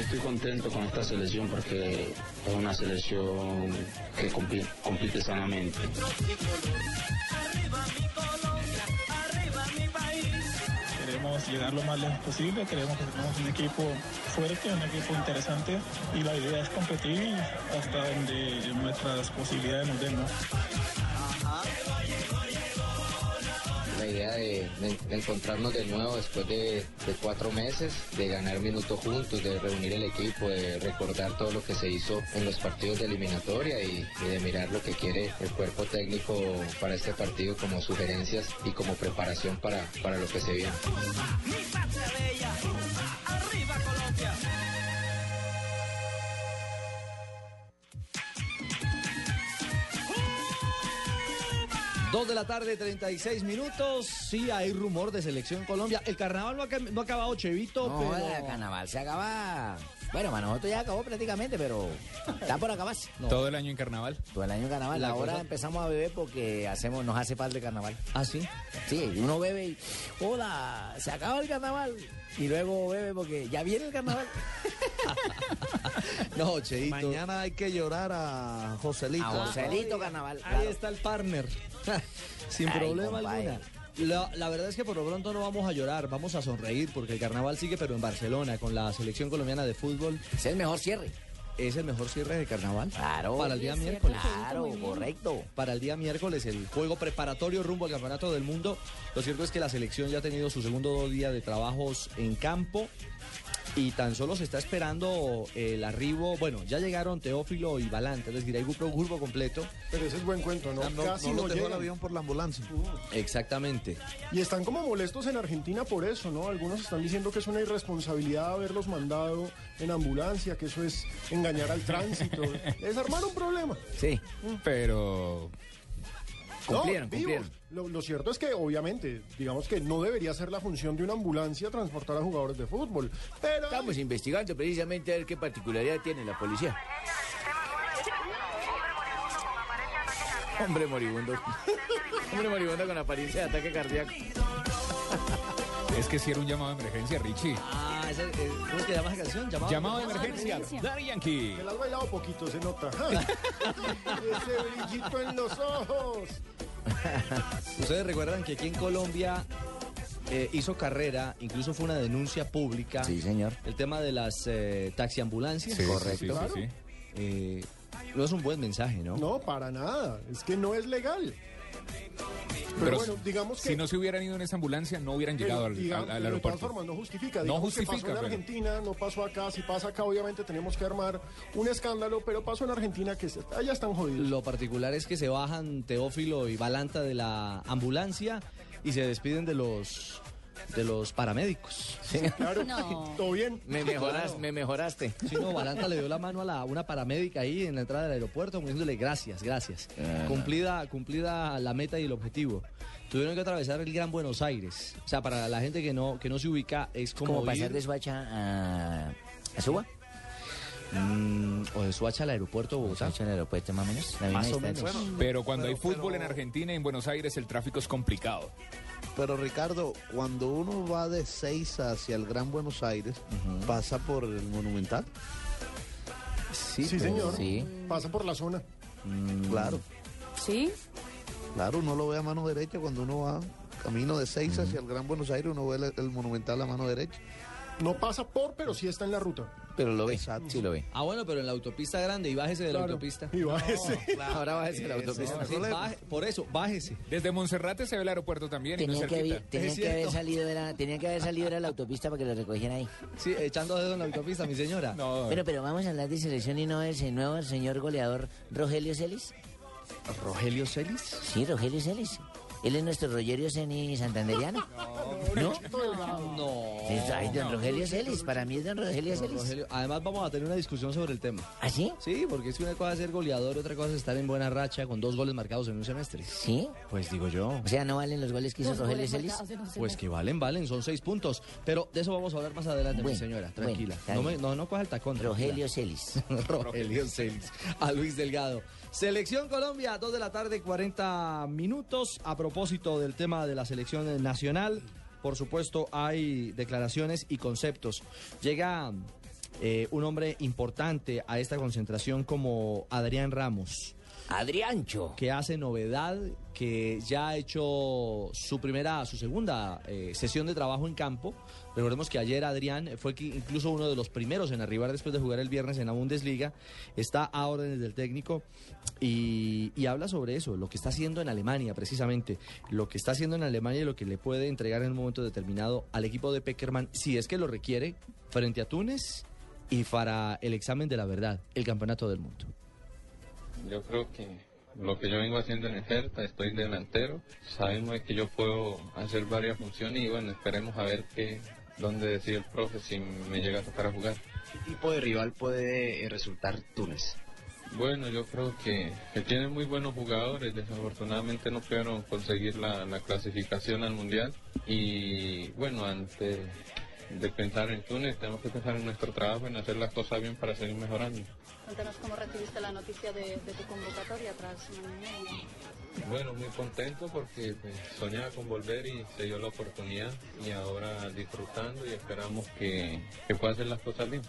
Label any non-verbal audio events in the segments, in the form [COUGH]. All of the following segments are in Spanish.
Estoy contento con esta selección porque es una selección que compite, sanamente. Queremos llegar lo más lejos posible, creemos que tenemos un equipo fuerte, un equipo interesante y la idea es competir hasta donde nuestras posibilidades nos den. La idea de, encontrarnos de nuevo después de, de cuatro meses, de ganar minutos juntos, de reunir el equipo, de recordar todo lo que se hizo en los partidos de eliminatoria y, y de mirar lo que quiere el cuerpo técnico para este partido como sugerencias y como preparación para, para lo que se viene. Dos de la tarde, 36 minutos. Sí, hay rumor de selección Colombia. El carnaval no ha, no ha acabado, Chevito, No, pero... el carnaval se acaba. Bueno, para nosotros ya acabó prácticamente, pero está por acabarse. Todo el año en carnaval. Todo el año en carnaval. La Ahora cosa- empezamos a beber porque hacemos, nos hace falta el carnaval. ¿Ah, sí? Sí, uno bebe y. ¡Hola! Se acaba el carnaval. Y luego bebe porque ya viene el carnaval. [LAUGHS] No, Chevito. Mañana hay que llorar a Joselito. A Joselito carnaval. Ahí claro. está el partner. [LAUGHS] Sin Ay, problema compadre. alguna. La, la verdad es que por lo pronto no vamos a llorar, vamos a sonreír porque el carnaval sigue, pero en Barcelona, con la selección colombiana de fútbol. Es el mejor cierre. Es el mejor cierre de carnaval. Claro. Para el día miércoles. Claro, correcto. Para el día miércoles, el juego preparatorio rumbo al Campeonato del Mundo. Lo cierto es que la selección ya ha tenido su segundo día de trabajos en campo. Y tan solo se está esperando el arribo. Bueno, ya llegaron Teófilo y Balanta, es decir, hay grupo, grupo completo. Pero ese es buen cuento, ¿no? Casi no no lo dejó el avión por la ambulancia. Exactamente. Y están como molestos en Argentina por eso, ¿no? Algunos están diciendo que es una irresponsabilidad haberlos mandado en ambulancia, que eso es engañar al tránsito, [LAUGHS] es armar un problema. Sí. Pero Cumplieron, No, cumplieron. Lo, lo cierto es que, obviamente, digamos que no debería ser la función de una ambulancia transportar a jugadores de fútbol. Pero Estamos investigando precisamente a ver qué particularidad tiene la policía. Hombre moribundo. [LAUGHS] Hombre moribundo con apariencia de ataque cardíaco. [LAUGHS] es que si era un llamado de emergencia, Richie. Ah, ese, eh, ¿cómo es que llama esa canción? Llamado, Llamado de emergencia. Daddy Yankee. te la has bailado poquito, se nota. [LAUGHS] Ese brillito en los ojos. Ustedes recuerdan que aquí en Colombia eh, hizo carrera, incluso fue una denuncia pública. Sí, señor. El tema de las eh, taxiambulancias. Sí, sí, Correcto. sí, sí, sí. Eh, no es un buen mensaje, ¿no? No, para nada. Es que no es legal. Pero, Pero bueno, digamos que... Si no se hubieran ido en esa ambulancia, no hubieran llegado al, Pero, digamos, al- al pero de todas aeropuerto. formas no justifica. No Digamos que justifica, pasó en pero- Argentina, no pasó acá. Si pasa acá, obviamente tenemos que armar un escándalo, pero pasó en Argentina que se- allá están jodidos. Lo particular es que se bajan Teófilo y Balanta de la ambulancia y se despiden de los de los paramédicos. Claro, todo bien. Me mejoraste, me mejoraste. Sí, no, Balanta le dio la mano a la, una paramédica ahí en la entrada del aeropuerto, diciéndole gracias, gracias. Cumplida, cumplida la meta y el objetivo. Tuvieron que atravesar el Gran Buenos Aires. O sea, para la gente que no, que no se ubica, es como, Como pasar de Suacha a, a Suba. mm, o de Suacha al aeropuerto de Bogotá. Suacha al aeropuerto más o menos. La Más o menos. Pero cuando Pero- hay fútbol pero- en Argentina y en Buenos Aires, el tráfico es complicado. Pero Ricardo, cuando uno va de seis hacia el Gran Buenos Aires, pasa por el Monumental. Sí, Sí, señor. Sí. Pasa por la zona. Claro, ¿Sí? claro, uno lo ve a mano derecha cuando uno va camino de seis hacia el Gran Buenos Aires, uno ve el, el Monumental a mano derecha. No pasa por, pero sí está en la ruta. Pero lo ve, sí lo ve. Ah, bueno, pero en la autopista grande y bájese de la Claro. autopista. Y bájese. Ahora bájese de la autopista. Sí, baje- por eso, bájese. Desde Monserrate se ve el aeropuerto también y no es Tenían que, haber, tenían Es que haber cierto. salido de la, tenían que haber salido de la autopista para que lo recogieran ahí. Sí, echando dedo en la autopista, mi señora. No, Bueno, pero vamos a hablar de selección y no del se- nuevo señor goleador Rogelio Celis. Rogelio Celis. Sí, Rogelio Celis. Él es nuestro Rogerio Ceni santanderiano. ¿No? No. Es, ay, don Rogelio Celis, para mí es don Rogelio Don Celis. Rogelio. Además vamos a tener una discusión sobre el tema. ¿Ah, sí? Sí, porque es que una cosa es ser goleador, otra cosa es estar en buena racha con dos goles marcados en un semestre. ¿Sí? Pues digo yo. O sea, ¿no valen los goles que hizo Rogelio Celis? Pues que valen, valen, son seis puntos. Pero de eso vamos a hablar más adelante, Bueno, mi señora. Tranquila. no, me, no, no coja el tacón. Rogelio Celis. [LAUGHS] Rogelio Celis. A Luis Delgado. Selección Colombia, 2 de la tarde, 40 minutos. A propósito del tema de la selección nacional, por supuesto, hay declaraciones y conceptos. Llega eh, un hombre importante a esta concentración como Adrián Ramos Adriancho. que hace novedad, que ya ha hecho su primera, su segunda eh, sesión de trabajo en campo. Recordemos que ayer Adrián fue incluso uno de los primeros en arribar después de jugar el viernes en la Bundesliga. Está a órdenes del técnico y, y habla sobre eso, lo que está haciendo en Alemania precisamente, lo que está haciendo en Alemania y lo que le puede entregar en un momento determinado al equipo de Peckerman, si es que lo requiere, frente a Túnez y para el examen de la verdad, el campeonato del mundo. Yo creo que lo que yo vengo haciendo en el Hertha, estoy delantero, sabemos que yo puedo hacer varias funciones y bueno, esperemos a ver qué, dónde decide el profe si me llega a tocar a jugar. ¿Qué tipo de rival puede eh, resultar Túnez? Bueno, yo creo que, que tiene muy buenos jugadores, desafortunadamente no pudieron conseguir la, la clasificación al Mundial y bueno, antes de pensar en Túnez tenemos que pensar en nuestro trabajo, en hacer las cosas bien para seguir mejorando. Cuéntanos cómo recibiste la noticia de, de tu convocatoria tras. Bueno, muy contento porque pues, soñaba con volver y se dio la oportunidad y ahora disfrutando y esperamos que, que pueda hacer las cosas bien.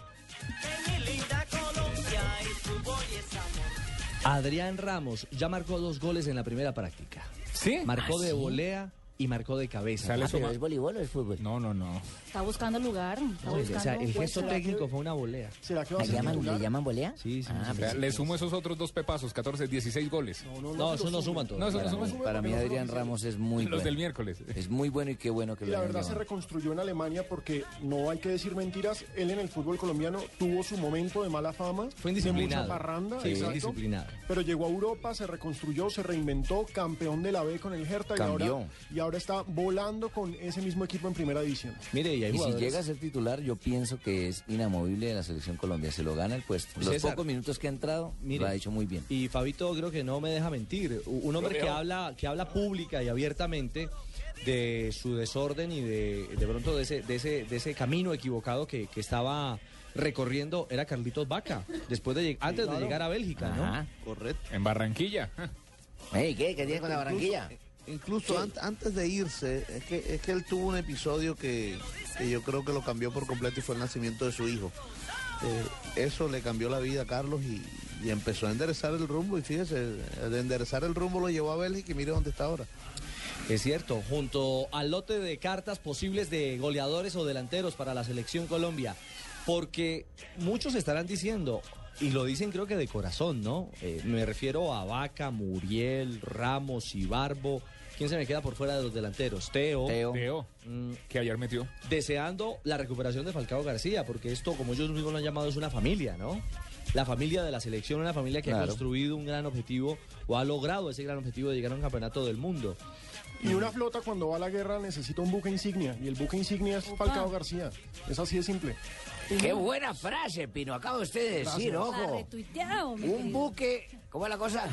Adrián Ramos ya marcó dos goles en la primera práctica. ¿Sí? Marcó ¿Ah, de sí? volea y marcó de cabeza. Sale Ah, pero ¿Es voleibol o es fútbol? No, no, no. Está buscando lugar. Está O sea, el gesto ¿será técnico que- fue una volea. ¿Será que va a ¿Le ser llaman? ¿Le llaman volea? Sí, sí, Ah, sí. O sea, pensé le sumo esos otros dos pepazos, 14, 16 goles. No, no, No, que eso no suman todos. No, eso no Para suma. mí- Para mí no Adrián Ramos es muy Los bueno. del miércoles. Es muy bueno y qué bueno que Y lo la verdad se reconstruyó en Alemania porque no hay que decir mentiras. Él en el fútbol colombiano tuvo su momento de mala fama. Fue De indisciplinado. mucha parranda, Sí, exacto. indisciplinado. Pero llegó a Europa, se reconstruyó, se reinventó, campeón de la B con el Hertha y Cambió. y ahora está volando con ese mismo equipo en primera división. Mire, y hay Y si llega a ser titular, yo pienso que es inamovible de la selección Colombia. Se lo gana el puesto. Los César. pocos minutos que ha entrado, Mire. lo ha hecho muy bien. Y Fabito creo que no me deja mentir. Un hombre que habla, que habla pública y abiertamente de su desorden y de, de pronto de ese, de ese, de ese camino equivocado que, que estaba recorriendo era Carlitos Vaca, después de antes de claro. llegar a Bélgica, ¿no? Ajá. Correcto. En Barranquilla. ¿qué? ¿Qué tiene con la Barranquilla? Incluso an- antes de irse, es que, es que él tuvo un episodio que, que yo creo que lo cambió por completo y fue el nacimiento de su hijo. Eh, eso le cambió la vida a Carlos y, y empezó a enderezar el rumbo. Y fíjese, de enderezar el rumbo lo llevó a Bélgica y mire dónde está ahora. Es cierto, junto al lote de cartas posibles de goleadores o delanteros para la selección Colombia, porque muchos estarán diciendo, y lo dicen creo que de corazón, ¿no? Eh, me refiero a Vaca, Muriel, Ramos y Barbo. ¿Quién se me queda por fuera de los delanteros? Teo. Teo. Teo, Mm, que ayer metió. deseando la recuperación de Falcao García, porque esto, como ellos mismos lo han llamado, es una familia, ¿no? La familia de la selección, una familia que ha construido un gran objetivo o ha logrado ese gran objetivo de llegar a un campeonato del mundo. Y una flota cuando va a la guerra necesita un buque insignia. Y el buque insignia es Falcao García. Es así de simple. Qué buena frase, Pino. Acaba usted de decir, ojo. Un buque. ¿Cómo es la cosa?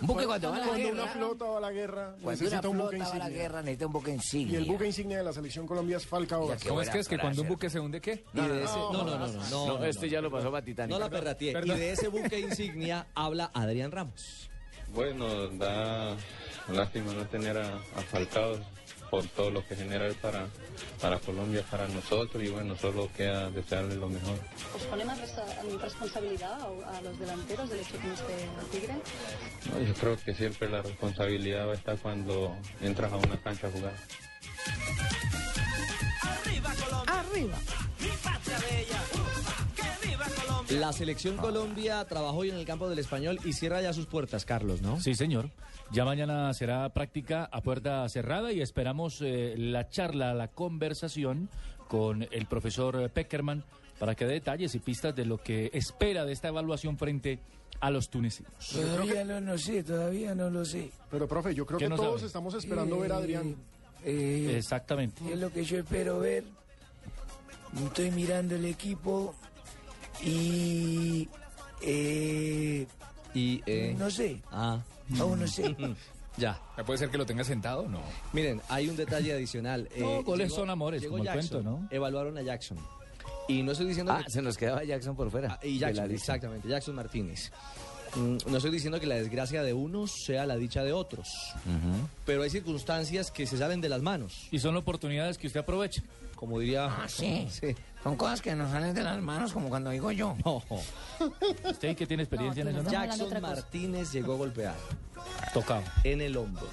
Un buque cuando va a la Cuando una guerra. flota va a la guerra Cuando una necesita un buque flota va a la insignia. guerra necesita un buque Y insignia. el buque insignia de la selección Colombia es Falcao García. ¿Cómo es que es que cuando un buque se hunde qué? Y no, no, no, no, no, no, este ya lo pasó para Titanic. No la perrateé. Y de ese buque insignia habla Adrián Ramos. Bueno, da lástima no tener a, a Falcao por todo lo que genera él para, para Colombia, para nosotros y bueno, solo queda desearle lo mejor. ¿Os pone más responsabilidad a, los delanteros del hecho que no esté el Tigre? No, yo creo que siempre la responsabilidad va a estar cuando entras a una cancha a jugar. Arriba. La selección Colombia trabajó hoy en el campo del español y cierra ya sus puertas, Carlos, ¿no? Sí, señor. Ya mañana será práctica a puerta cerrada y esperamos eh, la charla, la conversación con el profesor Peckerman para que dé detalles y pistas de lo que espera de esta evaluación frente a los tunecinos. Todavía no lo sé, todavía no lo sé. Pero, profe, yo creo ¿Qué que no todos sabe? estamos esperando ver a Adrián. Eh, Exactamente. Es lo que yo espero ver. Estoy mirando el equipo y... eh, Y, eh, no sé, Ah. aún no sé. [LAUGHS] Ya. ¿Puede ser que lo tenga sentado? No. Miren, hay un detalle adicional. [LAUGHS] Eh, No, goles llegó- son amores, llegó como el Jackson, cuento, ¿no? Evaluaron a Jackson. Y no estoy diciendo Ah, que... se nos quedaba Jackson por fuera. Ah, y Jackson, exactamente, Jackson Martínez. Mm, No estoy diciendo que la desgracia de unos sea la dicha de otros, pero hay circunstancias que se salen de las manos. Y son oportunidades que usted aprovecha. Como diría... Ah, sí. [LAUGHS] Sí. Son cosas que nos salen de las manos, como cuando digo yo. No. [LAUGHS] ¿Usted que tiene experiencia No, en eso? no. Jackson. Martínez llegó golpeado Tocado. en el hombro.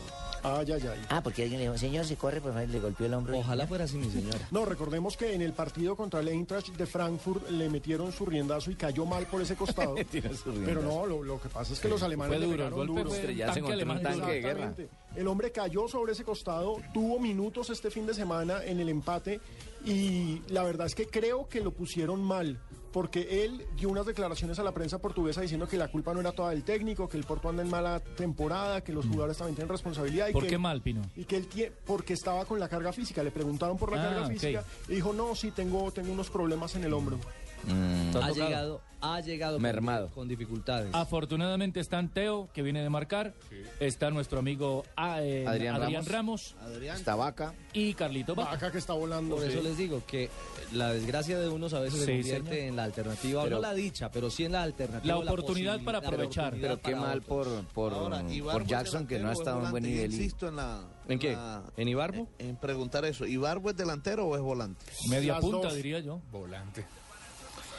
Ay, ay, ay. Ah, porque alguien le dijo, señor, si corre, por favor, le golpeó el hombro. Ojalá fuera así, mi señora. No, recordemos que en el partido contra el Eintracht de Frankfurt le metieron su riendazo y cayó mal por ese costado. [LAUGHS] Pero no, lo, lo que pasa es que los alemanes Fue le duro, golpe duro. Estrellarse tanque contra un alemán. tanque de guerra. Exactamente. El hombre cayó sobre ese costado, tuvo minutos este fin de semana en el empate y la verdad es que creo que lo pusieron mal. Porque él dio unas declaraciones a la prensa portuguesa diciendo que la culpa no era toda del técnico, que el Porto anda en mala temporada, que los jugadores también tienen responsabilidad. Y Mm. ¿Por que qué mal, Pino? Y que él tie- porque estaba con la carga física. Le preguntaron por la Ah, carga física y dijo, no, sí, tengo, tengo unos problemas en el hombro. Mm, Está Ha llegado, ha llegado con- Mermado. con dificultades. Afortunadamente están Teo, que viene de marcar. Está nuestro amigo ah, eh, Adrián Adrián, Ramos. Ramos. Adrián. Esta vaca. y Carlito Vaca. Que está volando. Por eso les digo que la desgracia de unos a veces se convierte señor. en la alternativa, o Pero- no la dicha, pero sí en la alternativa. La oportunidad para aprovechar. oportunidad Pero qué mal por, por, Ahora, Jackson, que no ha estado en buen nivel. Insisto en la... ¿En qué? la- ¿En Ibarbo? En preguntar eso. ¿Ibarbo es delantero o es volante? Media Las punta, dos. diría yo. Volante.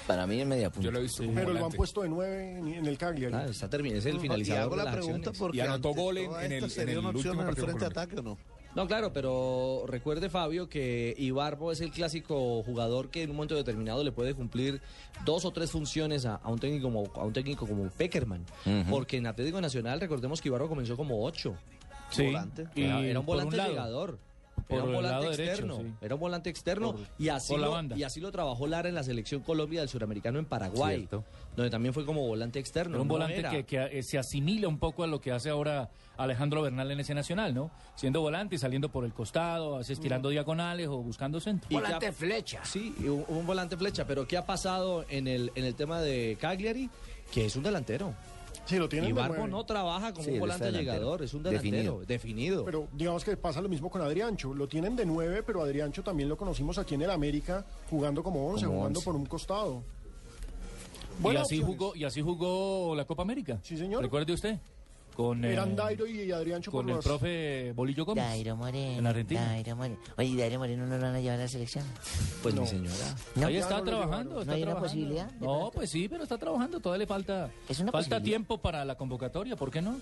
Para mí en media punta. Yo lo he visto como Pero lo han volante. puesto de nueve en, en el Cagliari. Ah, está terminado, es el Y finalizador hago de la las pregunta acciones. porque Y anotó gol en- el- sería en una el opción último en el partido frente con ataque o no? No, claro, pero recuerde Fabio que Ibarbo es el clásico jugador que en un momento determinado le puede cumplir dos o tres funciones a, a un técnico como a un técnico como Peckerman, porque en Atlético Nacional recordemos que Ibarbo comenzó como ocho. Sí. Volante. Y Era, era un volante lado. llegador. Por Era un volante derecho, externo. sí. Era un volante externo. Por- y, así lo, y así lo trabajó Lara en la selección Colombia del suramericano en Paraguay. Cierto. Donde también fue como volante externo. Era un no volante era. que, que, eh, se asimila un poco a lo que hace ahora Alejandro Bernal en ese nacional, ¿no? Siendo volante y saliendo por el costado, a veces tirando diagonales o buscando centro. Volante ha- flecha. Sí, un, un volante flecha. Pero ¿qué ha pasado en el, en el tema de Cagliari? Que es un delantero. Sí, lo tienen de Ibarbo nueve. no trabaja como Sí, un volante llegador, es un delantero Definido. definido. Pero digamos que pasa lo mismo con Adriancho. Lo tienen de nueve, pero Adriancho también lo conocimos aquí en el América jugando como once, Como jugando once. por un costado. Y así opciones. jugó y así jugó la Copa América. Sí, señor. Recuerde usted con eh, Eran Dairo y por con el profe Bolillo Gómez Dairo Moreno. en Argentina. Dairo Moreno. Oye, Dairo Moreno no lo van a llevar a la selección. pues No. mi señora. No, Ahí ya está no lo trabajando, llevaron. está ¿No hay una trabajando. posibilidad de No, pronto? pues sí, pero está trabajando. Todavía le falta Es una falta posibilidad. tiempo para la convocatoria. ¿Por qué no?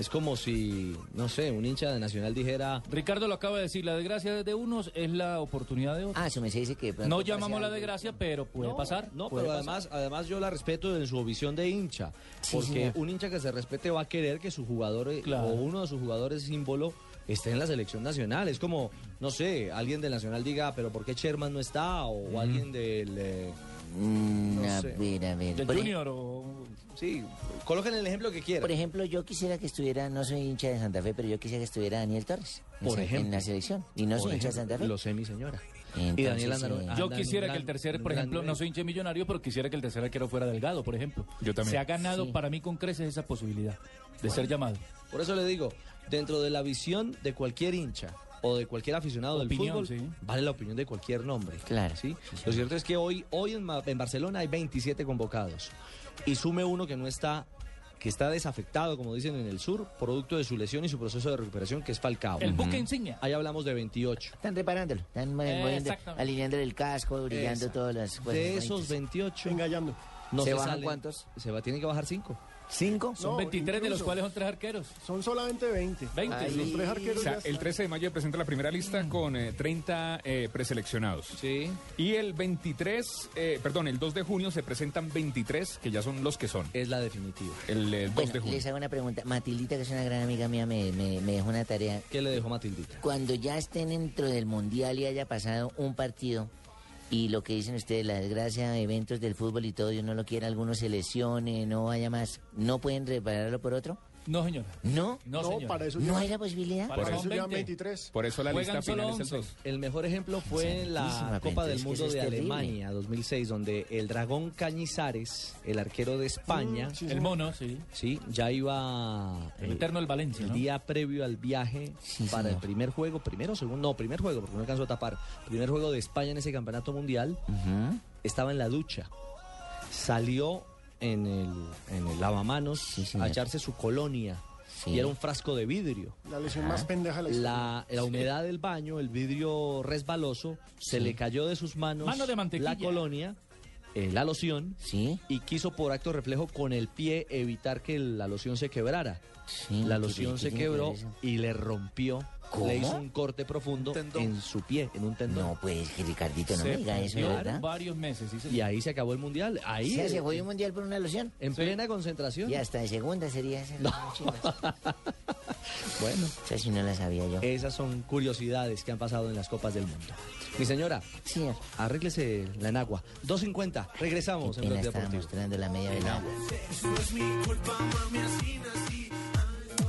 Es como si, no sé, un hincha de Nacional dijera, Ricardo lo acaba de decir. La desgracia de unos es la oportunidad de otros. Ah, eso me dice que... de pronto no pase llamamos la algo. desgracia, pero puede no, pasar. No, puede pero pasar. además, además yo la respeto en su visión de hincha. Sí, porque señor. un hincha que se respete va a querer que su jugador eh, Claro. o uno de sus jugadores símbolo esté en la selección nacional. Es como, no sé, alguien del Nacional diga, pero ¿por qué Sherman no está? O, alguien del... eh, Mm, No a sé. ver, a ver. Del Por, ej- Junior o... sí, coloquen el ejemplo que quieran. por ejemplo, yo quisiera que estuviera, no soy hincha de Santa Fe, pero yo quisiera que estuviera Daniel Torres. en Por se- ejemplo. En la selección. Y no soy hincha de Santa Fe. Lo sé, mi señora. Entonces, y Daniel anda- eh, Yo quisiera que el tercer, por ejemplo, nivel. no soy hincha millonario, pero quisiera que el tercer arquero fuera Delgado, por ejemplo. Yo también. Se ha ganado Sí. para mí con creces esa posibilidad de ser llamado. Por eso le digo, dentro de la visión de cualquier hincha o de cualquier aficionado Opinión, del fútbol, sí. vale la opinión de cualquier nombre. Claro. ¿sí? Lo cierto es que hoy, hoy en Barcelona hay 27 convocados y sume uno que no está que está desafectado, como dicen en el sur, producto de su lesión y su proceso de recuperación, que es Falcao. El buque insignia. Ahí hablamos de 28. Están reparándolo. Están Eh, alineando el casco, brillando Exacto. todas las cosas. De esos bonitas. 28, Engallando. no ¿Se se bajan salen- cuántos? Se va, tiene que bajar 5. ¿Cinco? Son No, 23 de los incluso. cuales son tres arqueros. Son solamente 20. 20. Los tres arqueros O sea, ya el están. 13 de mayo presenta la primera lista con eh, 30 eh, preseleccionados. Sí. Y el 23, eh, perdón, el 2 de junio se presentan 23, que ya son los que son. Es la definitiva. El eh, 2 Bueno, de junio. les hago una pregunta. Matildita, que es una gran amiga mía, me, me, me dejó una tarea. ¿Qué le dejó Matildita? Cuando ya estén dentro del Mundial y haya pasado un partido, y lo que dicen ustedes, la desgracia, eventos del fútbol y todo, y uno lo quiere, algunos se lesione, no vaya más, ¿no pueden repararlo por otro? No, señora. ¿No? No, No, señora. para eso ¿No hay la posibilidad? Para Por eso eso son ya 20. 23. Por eso la Juegan lista solo final es el 11. 2. El mejor ejemplo fue la Copa del Mundo de. Alemania 2006, donde el dragón Cañizares, el arquero de España, Mm, sí, El mono, sí. sí, ya iba El eh, eterno del Valencia, el ¿no? día previo al viaje Sí, para el primer juego, primero o segundo, no, primer juego, porque no alcanzó a tapar, primer juego de España en ese campeonato mundial, estaba en la ducha, salió en el, en el lavamanos Sí, a echarse su colonia, Sí. y era un frasco de vidrio. La lesión más pendeja de la historia. La, la humedad del baño, el vidrio resbaloso, se le cayó de sus manos Mano de mantequilla. la colonia, eh, la loción, ¿Sí? y quiso por acto reflejo con el pie evitar que la loción se quebrara. Sí. La ¿qué- loción se que quebró y le rompió, ¿Cómo? le hizo un corte profundo en su pie, en un tendón. No, pues, que Ricardito, no Se me diga eso, ¿verdad? varios meses, sí, Y señor. ahí se acabó el mundial. Ahí, ¿Se se jodió un mundial por una loción? en plena concentración. Y hasta de segunda sería esa. [LAUGHS] Bueno, Esa sí no la sabía yo. esas son curiosidades que han pasado en las copas del mundo. Mi señora, Sí, arréglese la enagua. 2.50, regresamos en pena Blog estaba Deportivo. mostrando la media del agua.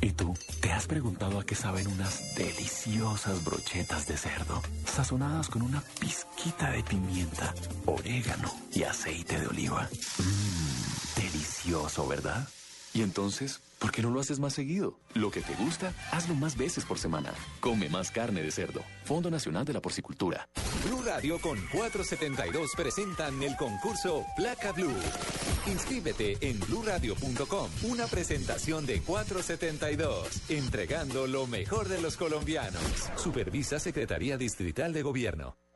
¿Y tú? ¿Te has preguntado a qué saben unas deliciosas brochetas de cerdo? Sazonadas con una pizquita de pimienta, orégano y aceite de oliva. Mmm, delicioso, ¿verdad? Y entonces, ¿por qué no lo haces más seguido? Lo que te gusta, hazlo más veces por semana. Come más carne de cerdo. Fondo Nacional de la Porcicultura. Blue Radio con 472 presentan el concurso Placa Blue. Inscríbete en bluradio.com. Una presentación de 472, entregando lo mejor de los colombianos. Supervisa Secretaría Distrital de Gobierno.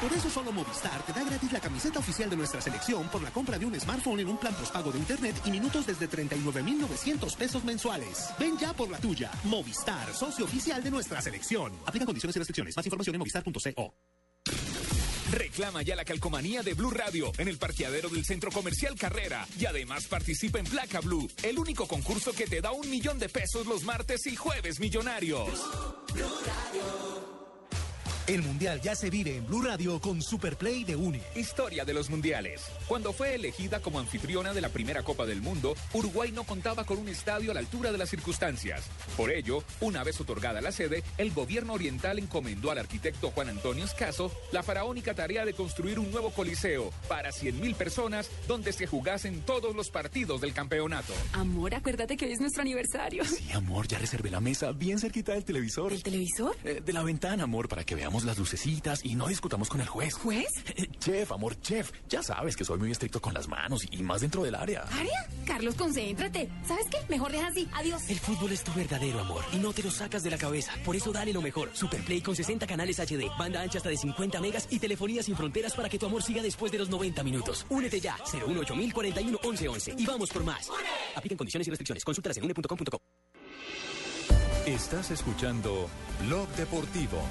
Por eso solo Movistar te da gratis la camiseta oficial de nuestra selección por la compra de un smartphone en un plan postpago de internet y minutos desde 39,900 pesos mensuales. Ven ya por la tuya. Movistar, socio oficial de nuestra selección. Aplica condiciones y restricciones. Más información en movistar.co. Reclama ya la calcomanía de Blue Radio en el parqueadero del Centro Comercial Carrera y además participa en Placa Blue, el único concurso que te da un millón de pesos los martes y jueves millonarios. El Mundial ya se vive en Blue Radio con Superplay de UNE. Historia de los mundiales. Cuando fue elegida como anfitriona de la primera Copa del Mundo, Uruguay no contaba con un estadio a la altura de las circunstancias. Por ello, una vez otorgada la sede, el gobierno oriental encomendó al arquitecto Juan Antonio Escaso la faraónica tarea de construir un nuevo coliseo para 100.000 personas donde se jugasen todos los partidos del campeonato. Amor, acuérdate que hoy es nuestro aniversario. Sí, amor, ya reservé la mesa bien cerquita del televisor. ¿El televisor? Eh, de la ventana, amor, para que veamos las lucecitas y no discutamos con el juez. ¿Juez? Eh, chef, amor, chef. Ya sabes que soy muy estricto con las manos y más dentro del área. ¿Área? Carlos, concéntrate. ¿Sabes qué? Mejor deja así. Adiós. El fútbol es tu verdadero amor y no te lo sacas de la cabeza. Por eso dale lo mejor. Superplay con 60 canales HD, banda ancha hasta de 50 megas y telefonía sin fronteras para que tu amor siga después de los 90 minutos. Únete ya. 018 41 1111 y vamos por más. Aplican condiciones y restricciones. Consultas en une.com.co. Estás escuchando Blog Deportivo.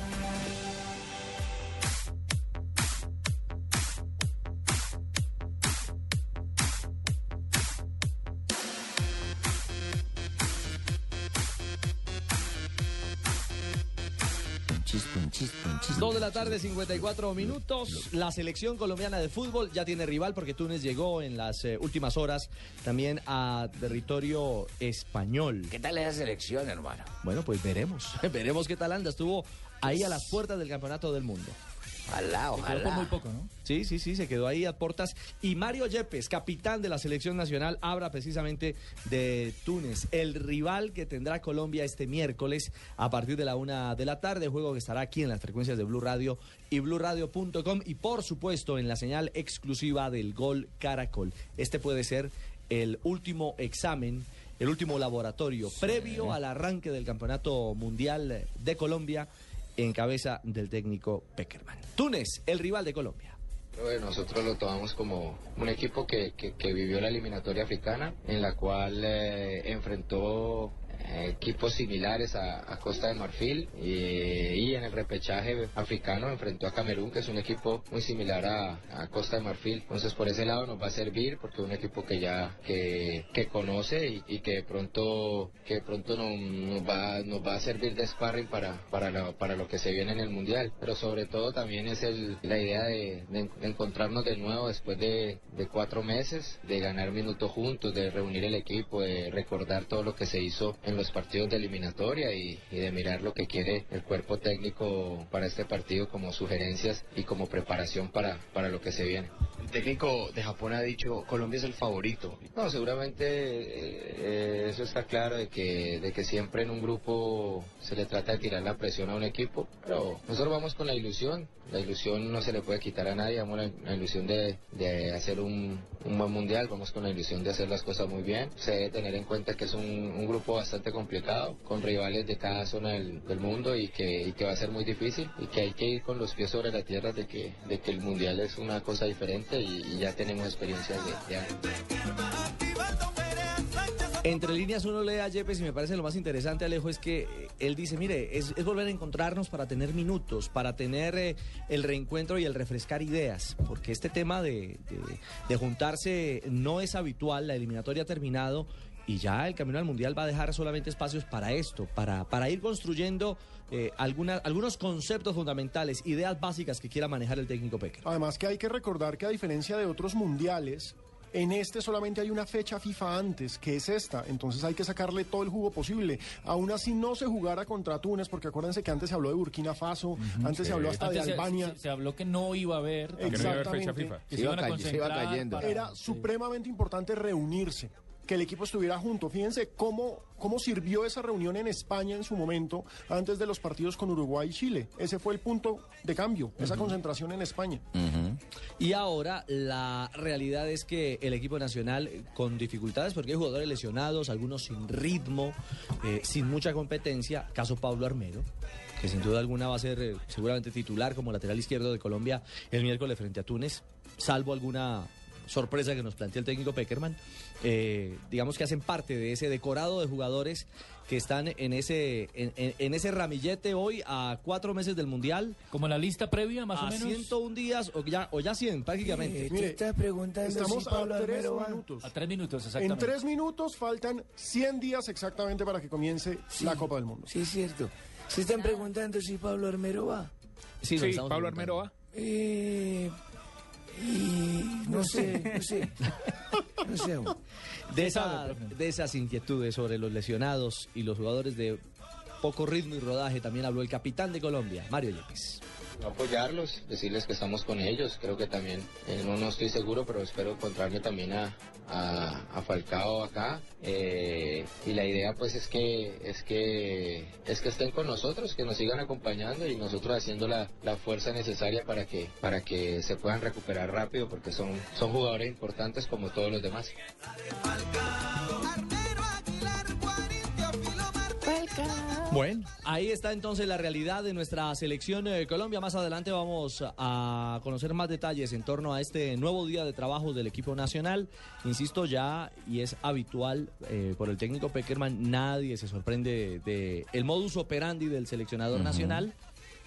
Dos de la tarde, 54 minutos. La selección colombiana de fútbol ya tiene rival porque Túnez llegó en las eh, últimas horas también a territorio español. ¿Qué tal esa selección, hermano? Bueno, pues veremos. [LAUGHS] veremos qué tal anda. Estuvo ahí a las puertas del campeonato del mundo. Ojalá, Se quedó por ojalá. muy poco, ¿no? Sí, sí, sí, se quedó ahí a portas. Y Mario Yepes, capitán de la selección nacional, habla precisamente de Túnez, el rival que tendrá Colombia este miércoles a partir de la una de la tarde, juego que estará aquí en las frecuencias de Blue Radio y BlueRadio.com y por supuesto en la señal exclusiva del Gol Caracol. Este puede ser el último examen. El último laboratorio previo al arranque del Campeonato Mundial de Colombia en cabeza del técnico Peckerman. Túnez, el rival de Colombia. Nosotros lo tomamos como un equipo que, vivió la eliminatoria africana, en la cual eh, enfrentó equipos similares a, Costa de Marfil y, y en el repechaje africano enfrentó a Camerún, que es un equipo muy similar a, Costa de Marfil. Entonces por ese lado nos va a servir porque es un equipo que ya que, que conoce y, que de pronto que de pronto no- nos, va, nos va a servir de sparring para, para, lo, para lo que se viene en el Mundial. Pero sobre todo también es el, la idea de, encontrarnos de nuevo después de, de cuatro meses, de ganar minutos juntos, de reunir el equipo, de recordar todo lo que se hizo en los partidos de eliminatoria y, de mirar lo que quiere el cuerpo técnico para este partido como sugerencias y como preparación para, para lo que se viene. El técnico de Japón ha dicho Colombia es el favorito. No, seguramente eh, eso está claro de que, de que siempre en un grupo se le trata de tirar la presión a un equipo, pero nosotros vamos con la ilusión, la ilusión no se le puede quitar a nadie, vamos la, la ilusión de, de hacer un, un buen mundial, vamos con la ilusión de hacer las cosas muy bien, se debe tener en cuenta que es un, un grupo bastante complicado, con rivales de cada zona del, del mundo y que, y que va a ser muy difícil y que hay que ir con los pies sobre la tierra de que, de que el mundial es una cosa diferente y, ya tenemos experiencias de. Entre líneas uno lee a Yepes y me parece lo más interesante, Alejo, es que eh, él dice, mire, es, es volver a encontrarnos para tener minutos, para tener eh, el reencuentro y el refrescar ideas, porque este tema de, de- de juntarse no es habitual, la eliminatoria ha terminado y ya el camino al Mundial va a dejar solamente espacios para esto, para, para ir construyendo eh, alguna- algunos conceptos fundamentales, ideas básicas que quiera manejar el técnico Pecker. Además que hay que recordar que a diferencia de otros mundiales, en este solamente hay una fecha FIFA antes, que es esta, entonces hay que sacarle todo el jugo posible. Aún así no se jugara contra Túnez, porque acuérdense que antes se habló de Burkina Faso, antes se habló hasta Antes de se- Albania. Se, se habló que no iba a haber. Exactamente. Que se iban a concentrar para- Era supremamente importante reunirse, que el equipo estuviera junto. Fíjense cómo, cómo sirvió esa reunión en España en su momento, antes de los partidos con Uruguay y Chile. Ese fue el punto de cambio, esa concentración en España. Y ahora la realidad es que el equipo nacional con dificultades, porque hay jugadores lesionados, algunos sin ritmo, eh, sin mucha competencia, caso Pablo Armero, que sin duda alguna va a ser eh, seguramente titular como lateral izquierdo de Colombia el miércoles frente a Túnez, salvo alguna sorpresa que nos plantea el técnico Peckerman. Eh, digamos que hacen parte de ese decorado de jugadores que están en ese, en, en- en ese ramillete hoy a cuatro meses del Mundial. Como la lista previa, más a o menos. 101 días o ya, o ya 100 prácticamente. Eh, tú estás preguntando Estamos si Pablo a tres Armero va. minutos. A tres minutos, En exactamente. tres minutos faltan 100 días exactamente para que comience la Copa del Mundo. Sí, es cierto. Se están preguntando si Pablo Armero va. Sí, Sí, Pablo. Armero va. Eh, y no sé, no sé. No sé. De, esa- de esas inquietudes sobre los lesionados y los jugadores de poco ritmo y rodaje también habló el capitán de Colombia, Mario Yepes. Apoyarlos, decirles que estamos con ellos. Creo que también, eh, no, no estoy seguro, pero espero encontrarme también a, a, Falcao acá. Eh, y la idea pues es que, es que es que estén con nosotros, que nos sigan acompañando y nosotros haciendo la, la fuerza necesaria para que, para que se puedan recuperar rápido, porque son, son jugadores importantes como todos los demás. Bueno, ahí está entonces la realidad de nuestra selección de Colombia. Más adelante vamos a conocer más detalles en torno a este nuevo día de trabajo del equipo nacional. Insisto ya, y es habitual eh, por el técnico Peckerman, nadie se sorprende de el modus operandi del seleccionador nacional.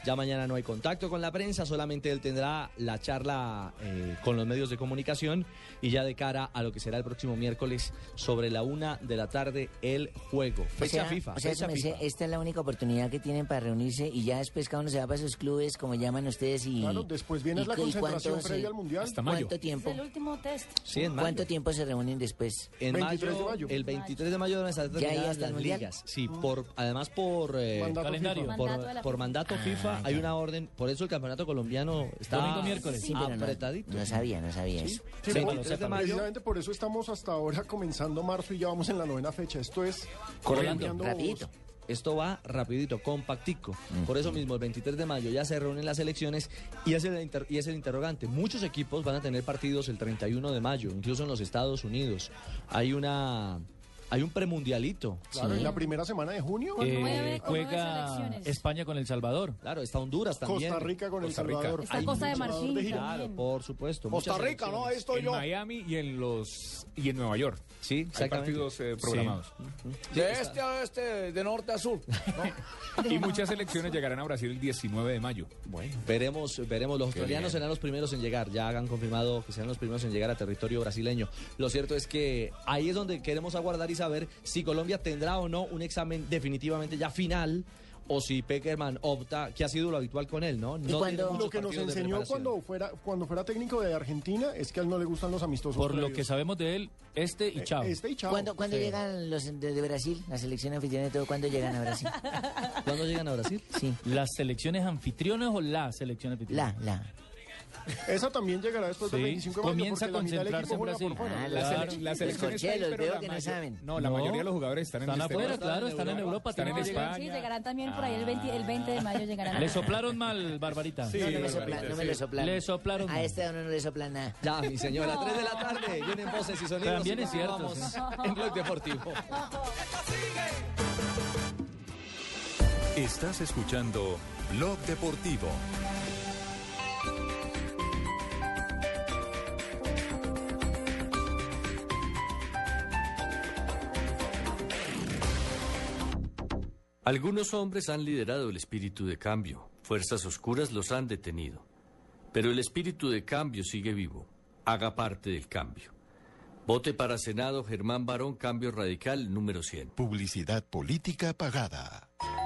Ya mañana no hay contacto con la prensa, solamente él tendrá la charla eh, con los medios de comunicación y ya de cara a lo que será el próximo miércoles sobre la una de la tarde el juego. O Fecha sea, FIFA. o sea, fecha dice, FIFA. esta es la única oportunidad que tienen para reunirse y ya después cada uno se va para sus clubes, como llaman ustedes, y... Claro, después viene y la concentración cuánto previa al Mundial. Hasta ¿Cuánto mayo. tiempo? Es el último test. Sí, en mayo. ¿Cuánto tiempo se reúnen después? En mayo, el 23 de mayo deben estar ¿Ya hay terminadas hasta el las Mundial? ligas. Sí, por, además por eh, Mandato Calendario. FIFA. por, Mandato de por mandato Ah, FIFA hay una orden, por eso el campeonato colombiano está Domingo, miércoles. Sí, pero no- apretadito. No, sabía, no sabía eso. Sí, sépalo. precisamente por eso estamos hasta ahora comenzando marzo y ya vamos en la novena fecha. Esto es Corriendo, rapidito. Esto va rapidito, compactico. Por eso mismo, el 23 de mayo ya se reúnen las elecciones y es, el inter- y es el interrogante. Muchos equipos van a tener partidos el 31 de mayo, incluso en los Estados Unidos. Hay una hay un premundialito. Claro, en la primera semana de junio. Eh, nueve- juega. España con El Salvador. Claro, está Honduras también. Costa Rica con El Costa Rica. Salvador. Está Hay Costa de Marfil de. Claro, por supuesto. Costa Rica, ¿no? Ahí estoy en yo. Miami y en los y en Nueva York. Sí, Hay partidos eh, programados. De este a oeste, de norte a sur. [LAUGHS] Y muchas selecciones llegarán a Brasil el 19 de mayo. Bueno, veremos, veremos. Los australianos bien. serán los primeros en llegar. Ya han confirmado que serán los primeros en llegar a territorio brasileño. Lo cierto es que ahí es donde queremos aguardar y saber si Colombia tendrá o no un examen definitivamente ya final o si Peckerman opta, que ha sido lo habitual con él, ¿no? No Lo que nos enseñó cuando fuera, cuando fuera técnico de Argentina es que a él no le gustan los amistosos. Por lo que sabemos de él, este y chao. Este y chao. ¿Cuándo, cuándo Sí. llegan los de, de Brasil, la selección anfitriona y todo? ¿Cuándo llegan a Brasil? ¿Cuándo llegan a Brasil? Sí, ¿Las selecciones anfitrionas o la selección anfitriona? la, la. Esa también llegará después del Sí, 25 de mayo. comienza a del concentrarse en Brasil. Ah, La, Claro. sele- la Los selección está ahí, corchelos, pero veo la que no mayo- saben. No, la mayoría de los jugadores están, Están en el afuera, exterior. claro, están en Europa. Están en. España. Sí, llegarán también por ahí el 20, el 20 de mayo llegarán. Le soplaron mal, Barbarita. Sí, No, no me soplan, no me lo soplan. Le soplaron A mal. este a uno no le soplan nada. Ya, mi señora, 3 de la tarde, vienen voces y sonidos. También y es cierto. En Blog Deportivo. Estás escuchando Blog Deportivo. Algunos hombres han liderado el espíritu de cambio, fuerzas oscuras los han detenido. Pero el espíritu de cambio sigue vivo. Haga parte del cambio. Vote para Senado Germán Barón, Cambio Radical número 100. Publicidad política pagada.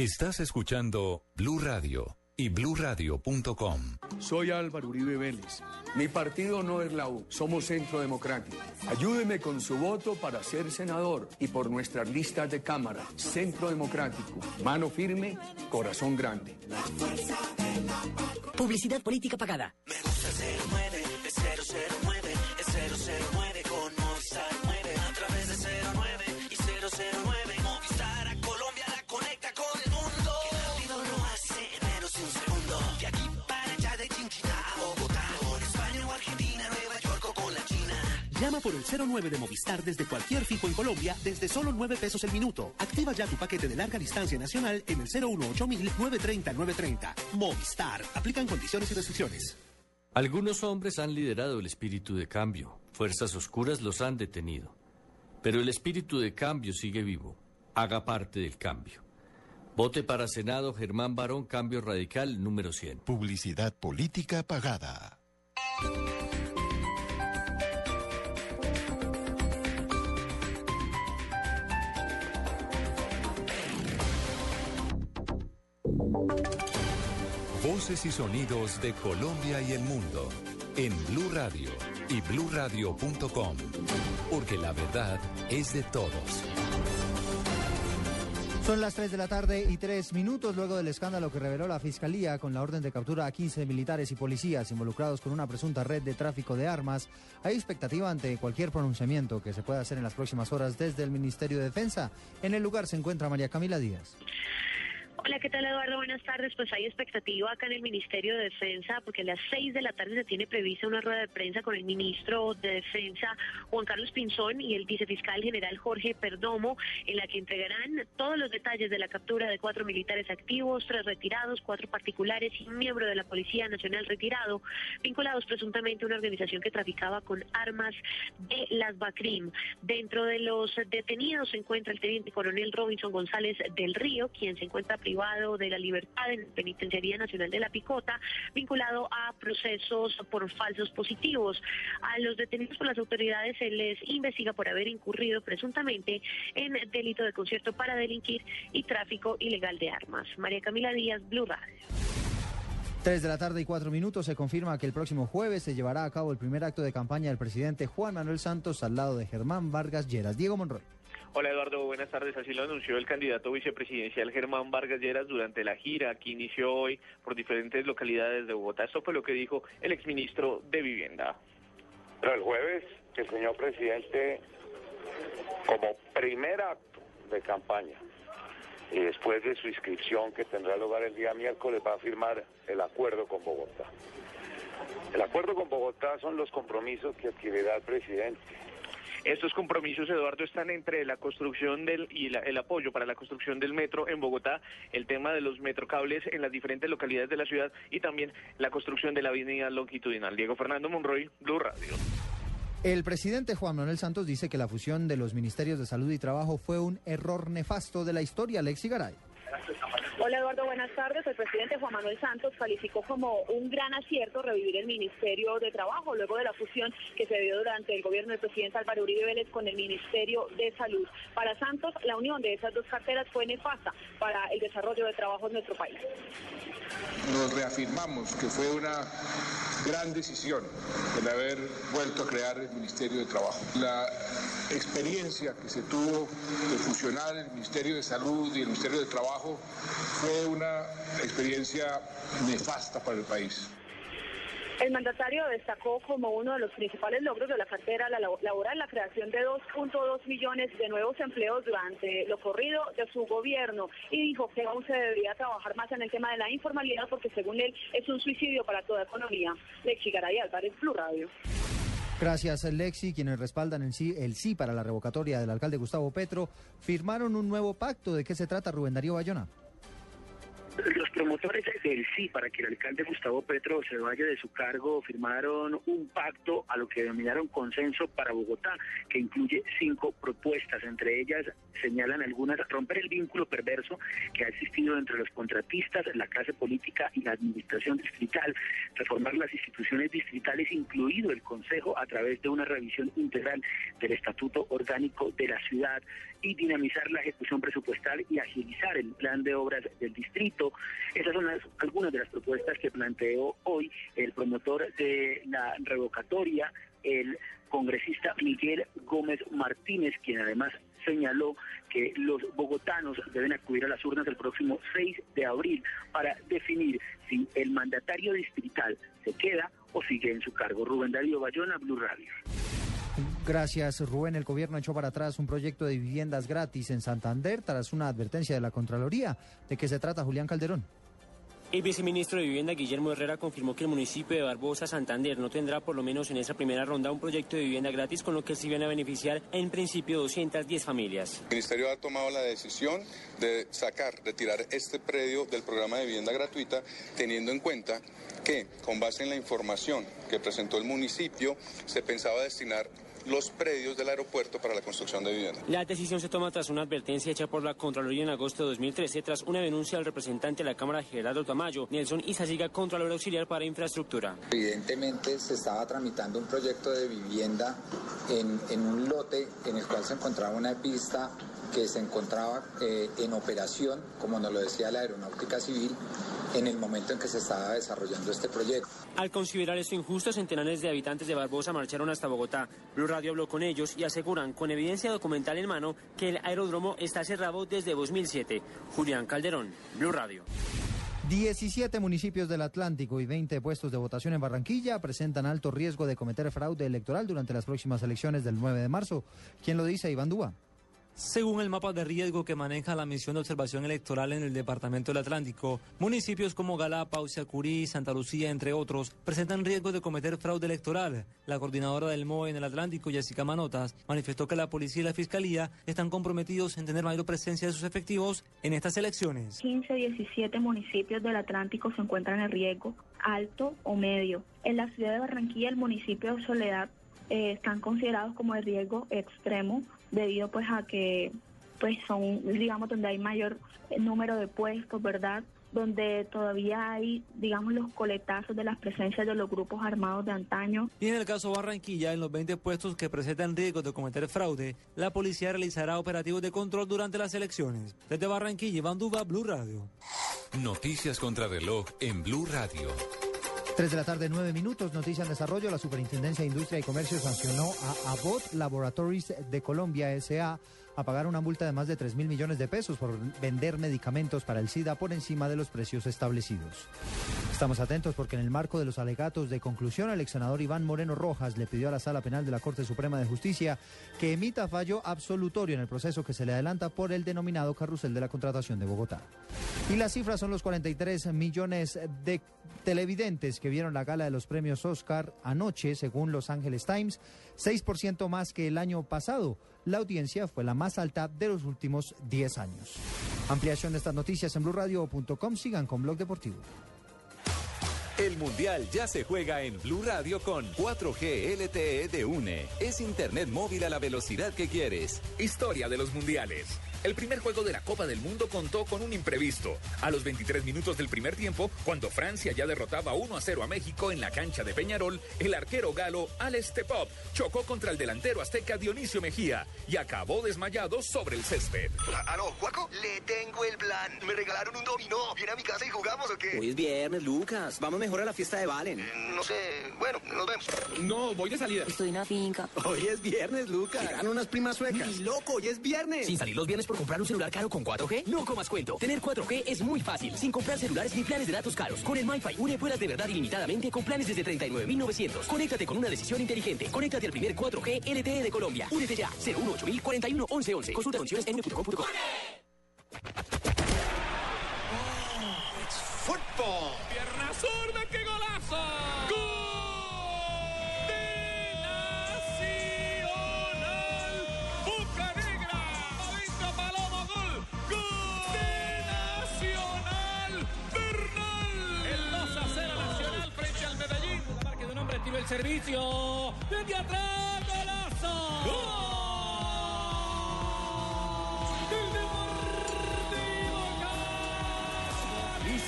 Estás escuchando Blue Radio y bluradio.com. Soy Álvaro Uribe Vélez. Mi partido no es la U, somos Centro Democrático. Ayúdeme con su voto para ser senador y por nuestras listas de Cámara. Centro Democrático. Mano firme, corazón grande. Publicidad política pagada. Me gusta el Llama por el 09 de Movistar desde cualquier fijo en Colombia desde solo 9 pesos el minuto. Activa ya tu paquete de larga distancia nacional en el 018 930 930. Movistar. Aplican condiciones y restricciones. Algunos hombres han liderado el espíritu de cambio, fuerzas oscuras los han detenido. Pero el espíritu de cambio sigue vivo. Haga parte del cambio. Vote para Senado Germán Barón, Cambio Radical número 100. Publicidad política pagada. Voces y sonidos de Colombia y el mundo en Blue Radio y bluradio.com. Porque la verdad es de todos. Son las 3 de la tarde y 3 minutos luego del escándalo que reveló la Fiscalía con la orden de captura a 15 militares y policías involucrados con una presunta red de tráfico de armas. Hay expectativa ante cualquier pronunciamiento que se pueda hacer en las próximas horas desde el Ministerio de Defensa. En el lugar se encuentra María Camila Díaz. Hola, ¿qué tal Eduardo? Buenas tardes. Pues hay expectativa acá en el Ministerio de Defensa porque a las seis de la tarde se tiene prevista una rueda de prensa con el ministro de Defensa Juan Carlos Pinzón y el vicefiscal general Jorge Perdomo en la que entregarán todos los detalles de la captura de cuatro militares activos, tres retirados, cuatro particulares y un miembro de la Policía Nacional retirado, vinculados presuntamente a una organización que traficaba con armas de las BACRIM. Dentro de los detenidos se encuentra el teniente coronel Robinson González del Río, quien se encuentra privado de la libertad en la Penitenciaría Nacional de la Picota, vinculado a procesos por falsos positivos. A los detenidos por las autoridades se les investiga por haber incurrido presuntamente en delito de concierto para delinquir y tráfico ilegal de armas. María Camila Díaz, Blue Radio. 3 de la tarde y 4 minutos se confirma que el próximo jueves se llevará a cabo el primer acto de campaña del presidente Juan Manuel Santos al lado de Germán Vargas Lleras. Diego Monroy. Hola Eduardo, buenas tardes. Así lo anunció el candidato vicepresidencial Germán Vargas Lleras durante la gira que inició hoy por diferentes localidades de Bogotá. Esto fue lo que dijo el exministro de Vivienda. El jueves, el señor presidente, como primer acto de campaña, y después de su inscripción que tendrá lugar el día miércoles, va a firmar el acuerdo con Bogotá. El acuerdo con Bogotá son los compromisos que adquirirá el presidente. Estos compromisos, Eduardo, están entre la construcción del y la- el apoyo para la construcción del metro en Bogotá, el tema de los metrocables en las diferentes localidades de la ciudad y también la construcción de la avenida longitudinal. Diego Fernando Monroy, Blue Radio. El presidente Juan Manuel Santos dice que la fusión de los ministerios de Salud y Trabajo fue un error nefasto de la historia. Alexi Garay. Hola Eduardo, buenas tardes. El presidente Juan Manuel Santos calificó como un gran acierto revivir el Ministerio de Trabajo luego de la fusión que se dio durante el gobierno del presidente Álvaro Uribe Vélez con el Ministerio de Salud. Para Santos, la unión de esas dos carteras fue nefasta para el desarrollo de trabajo en nuestro país. nos reafirmamos que fue una gran decisión el haber vuelto a crear el Ministerio de Trabajo. La experiencia que se tuvo de fusionar el Ministerio de Salud y el Ministerio de Trabajo fue una experiencia nefasta para el país. El mandatario destacó como uno de los principales logros de la cartera la- laboral la creación de 2.2 millones de nuevos empleos durante lo corrido de su gobierno y dijo que aún se debería trabajar más en el tema de la informalidad porque según él es un suicidio para toda economía. Lexi Garay Álvarez, Blue Radio. Gracias, Lexi. Quienes respaldan el sí, el sí para la revocatoria del alcalde Gustavo Petro firmaron un nuevo pacto. ¿De qué se trata, Rubén Darío Bayona? Promotores del sí para que el alcalde Gustavo Petro se vaya de su cargo firmaron un pacto a lo que denominaron consenso para Bogotá, que incluye cinco propuestas. Entre ellas señalan algunas romper el vínculo perverso que ha existido entre los contratistas, la clase política y la administración distrital, reformar las instituciones distritales, incluido el Consejo, a través de una revisión integral del estatuto orgánico de la ciudad y dinamizar la ejecución presupuestal y agilizar el plan de obras del distrito. Esas son las- algunas de las propuestas que planteó hoy el promotor de la revocatoria, el congresista Miguel Gómez Martínez, quien además señaló que los bogotanos deben acudir a las urnas el próximo 6 de abril para definir si el mandatario distrital se queda o sigue en su cargo. Rubén Darío Bayona, Blue Radio. Gracias, Rubén. El gobierno echó para atrás un proyecto de viviendas gratis en Santander tras una advertencia de la Contraloría. ¿De qué se trata, Julián Calderón? El viceministro de Vivienda Guillermo Herrera confirmó que el municipio de Barbosa, Santander, no tendrá por lo menos en esa primera ronda un proyecto de vivienda gratis con lo que se iban a beneficiar en principio 210 familias. El Ministerio ha tomado la decisión de sacar, retirar este predio del programa de vivienda gratuita, teniendo en cuenta que, con base en la información que presentó el municipio, se pensaba destinar los predios del aeropuerto para la construcción de vivienda. La decisión se toma tras una advertencia hecha por la Contraloría en agosto de 2013 tras una denuncia del representante de la Cámara Gerardo Tamayo, Nelson Izaziga, Contralor Auxiliar para Infraestructura. Evidentemente se estaba tramitando un proyecto de vivienda en, en un lote en el cual se encontraba una pista que se encontraba eh, en operación, como nos lo decía la Aeronáutica Civil, en el momento en que se estaba desarrollando este proyecto. Al considerar esto injusto, centenares de habitantes de Barbosa marcharon hasta Bogotá. Blue Radio habló con ellos y aseguran, con evidencia documental en mano, que el aeródromo está cerrado desde 2007. Julián Calderón, Blue Radio. 17 municipios del Atlántico y 20 puestos de votación en Barranquilla presentan alto riesgo de cometer fraude electoral durante las próximas elecciones del 9 de marzo. ¿Quién lo dice, Iván Dúa? Según el mapa de riesgo que maneja la misión de observación electoral en el Departamento del Atlántico. Municipios como Galápagos, Yacurí, Santa Lucía, entre otros, presentan riesgo de cometer fraude electoral. La coordinadora del MOE en el Atlántico, Jessica Manotas, manifestó que la policía y la fiscalía están comprometidos en tener mayor presencia de sus efectivos en estas elecciones. 15, 17 municipios del Atlántico se encuentran en riesgo alto o medio. En la ciudad de Barranquilla, el municipio de Soledad eh, están considerados como de riesgo extremo debido pues a que pues son digamos donde hay mayor número de puestos, ¿verdad? donde todavía hay, digamos, los coletazos de las presencias de los grupos armados de antaño. Y en el caso Barranquilla, en los 20 puestos que presentan riesgo de cometer fraude, la policía realizará operativos de control durante las elecciones. Desde Barranquilla, Iván Duba, Blue Radio. Noticias contra reloj en Blue Radio. 3 de la tarde, 9 minutos. Noticia en desarrollo. La Superintendencia de Industria y Comercio sancionó a Abbott Laboratories de Colombia S.A. a pagar una multa de más de 3 mil millones de pesos por vender medicamentos para el SIDA por encima de los precios establecidos. Estamos atentos porque en el marco de los alegatos de conclusión, el ex senador Iván Moreno Rojas le pidió a la Sala Penal de la Corte Suprema de Justicia que emita fallo absolutorio en el proceso que se le adelanta por el denominado carrusel de la contratación de Bogotá. Y las cifras son los 43 millones de televidentes que vieron la gala de los premios Oscar anoche, según Los Angeles Times, 6% más que el año pasado. La audiencia fue la más alta de los últimos 10 años. Ampliación de estas noticias en blurradio.com. Sigan con Blog Deportivo. Mundial ya se juega en Blue Radio con 4G LTE de UNE. Es Internet móvil a la velocidad que quieres. Historia de los Mundiales. El primer juego de la Copa del Mundo contó con un imprevisto. A los 23 minutos del primer tiempo, cuando Francia ya derrotaba 1 a 0 a México en la cancha de Peñarol, el arquero galo Alex Tepop chocó contra el delantero azteca Dionisio Mejía y acabó desmayado sobre el césped. ¿Aló, Juaco? Le tengo el plan. Me regalaron un dominó. ¿Viene a mi casa y jugamos o qué? Hoy es viernes, Lucas. Vamos mejor a la fiesta de Valen. no sé. Bueno, nos vemos. No, voy de salida. Estoy en la finca. Hoy es viernes, Lucas. Llegan unas primas suecas. ¡Ni loco! Hoy es viernes. Sin salir los viernes por comprar un celular caro con 4G, no comas cuento. Tener 4G es muy fácil, sin comprar celulares ni planes de datos caros. Con el MyFi une vuelas de verdad ilimitadamente con planes desde 39.900. Conéctate con una decisión inteligente. Conéctate al primer 4G LTE de Colombia. Únete ya. 018 41 11 Consulta condiciones en unicom.com. servicio. Desde atrás, golazo. ¡Gol!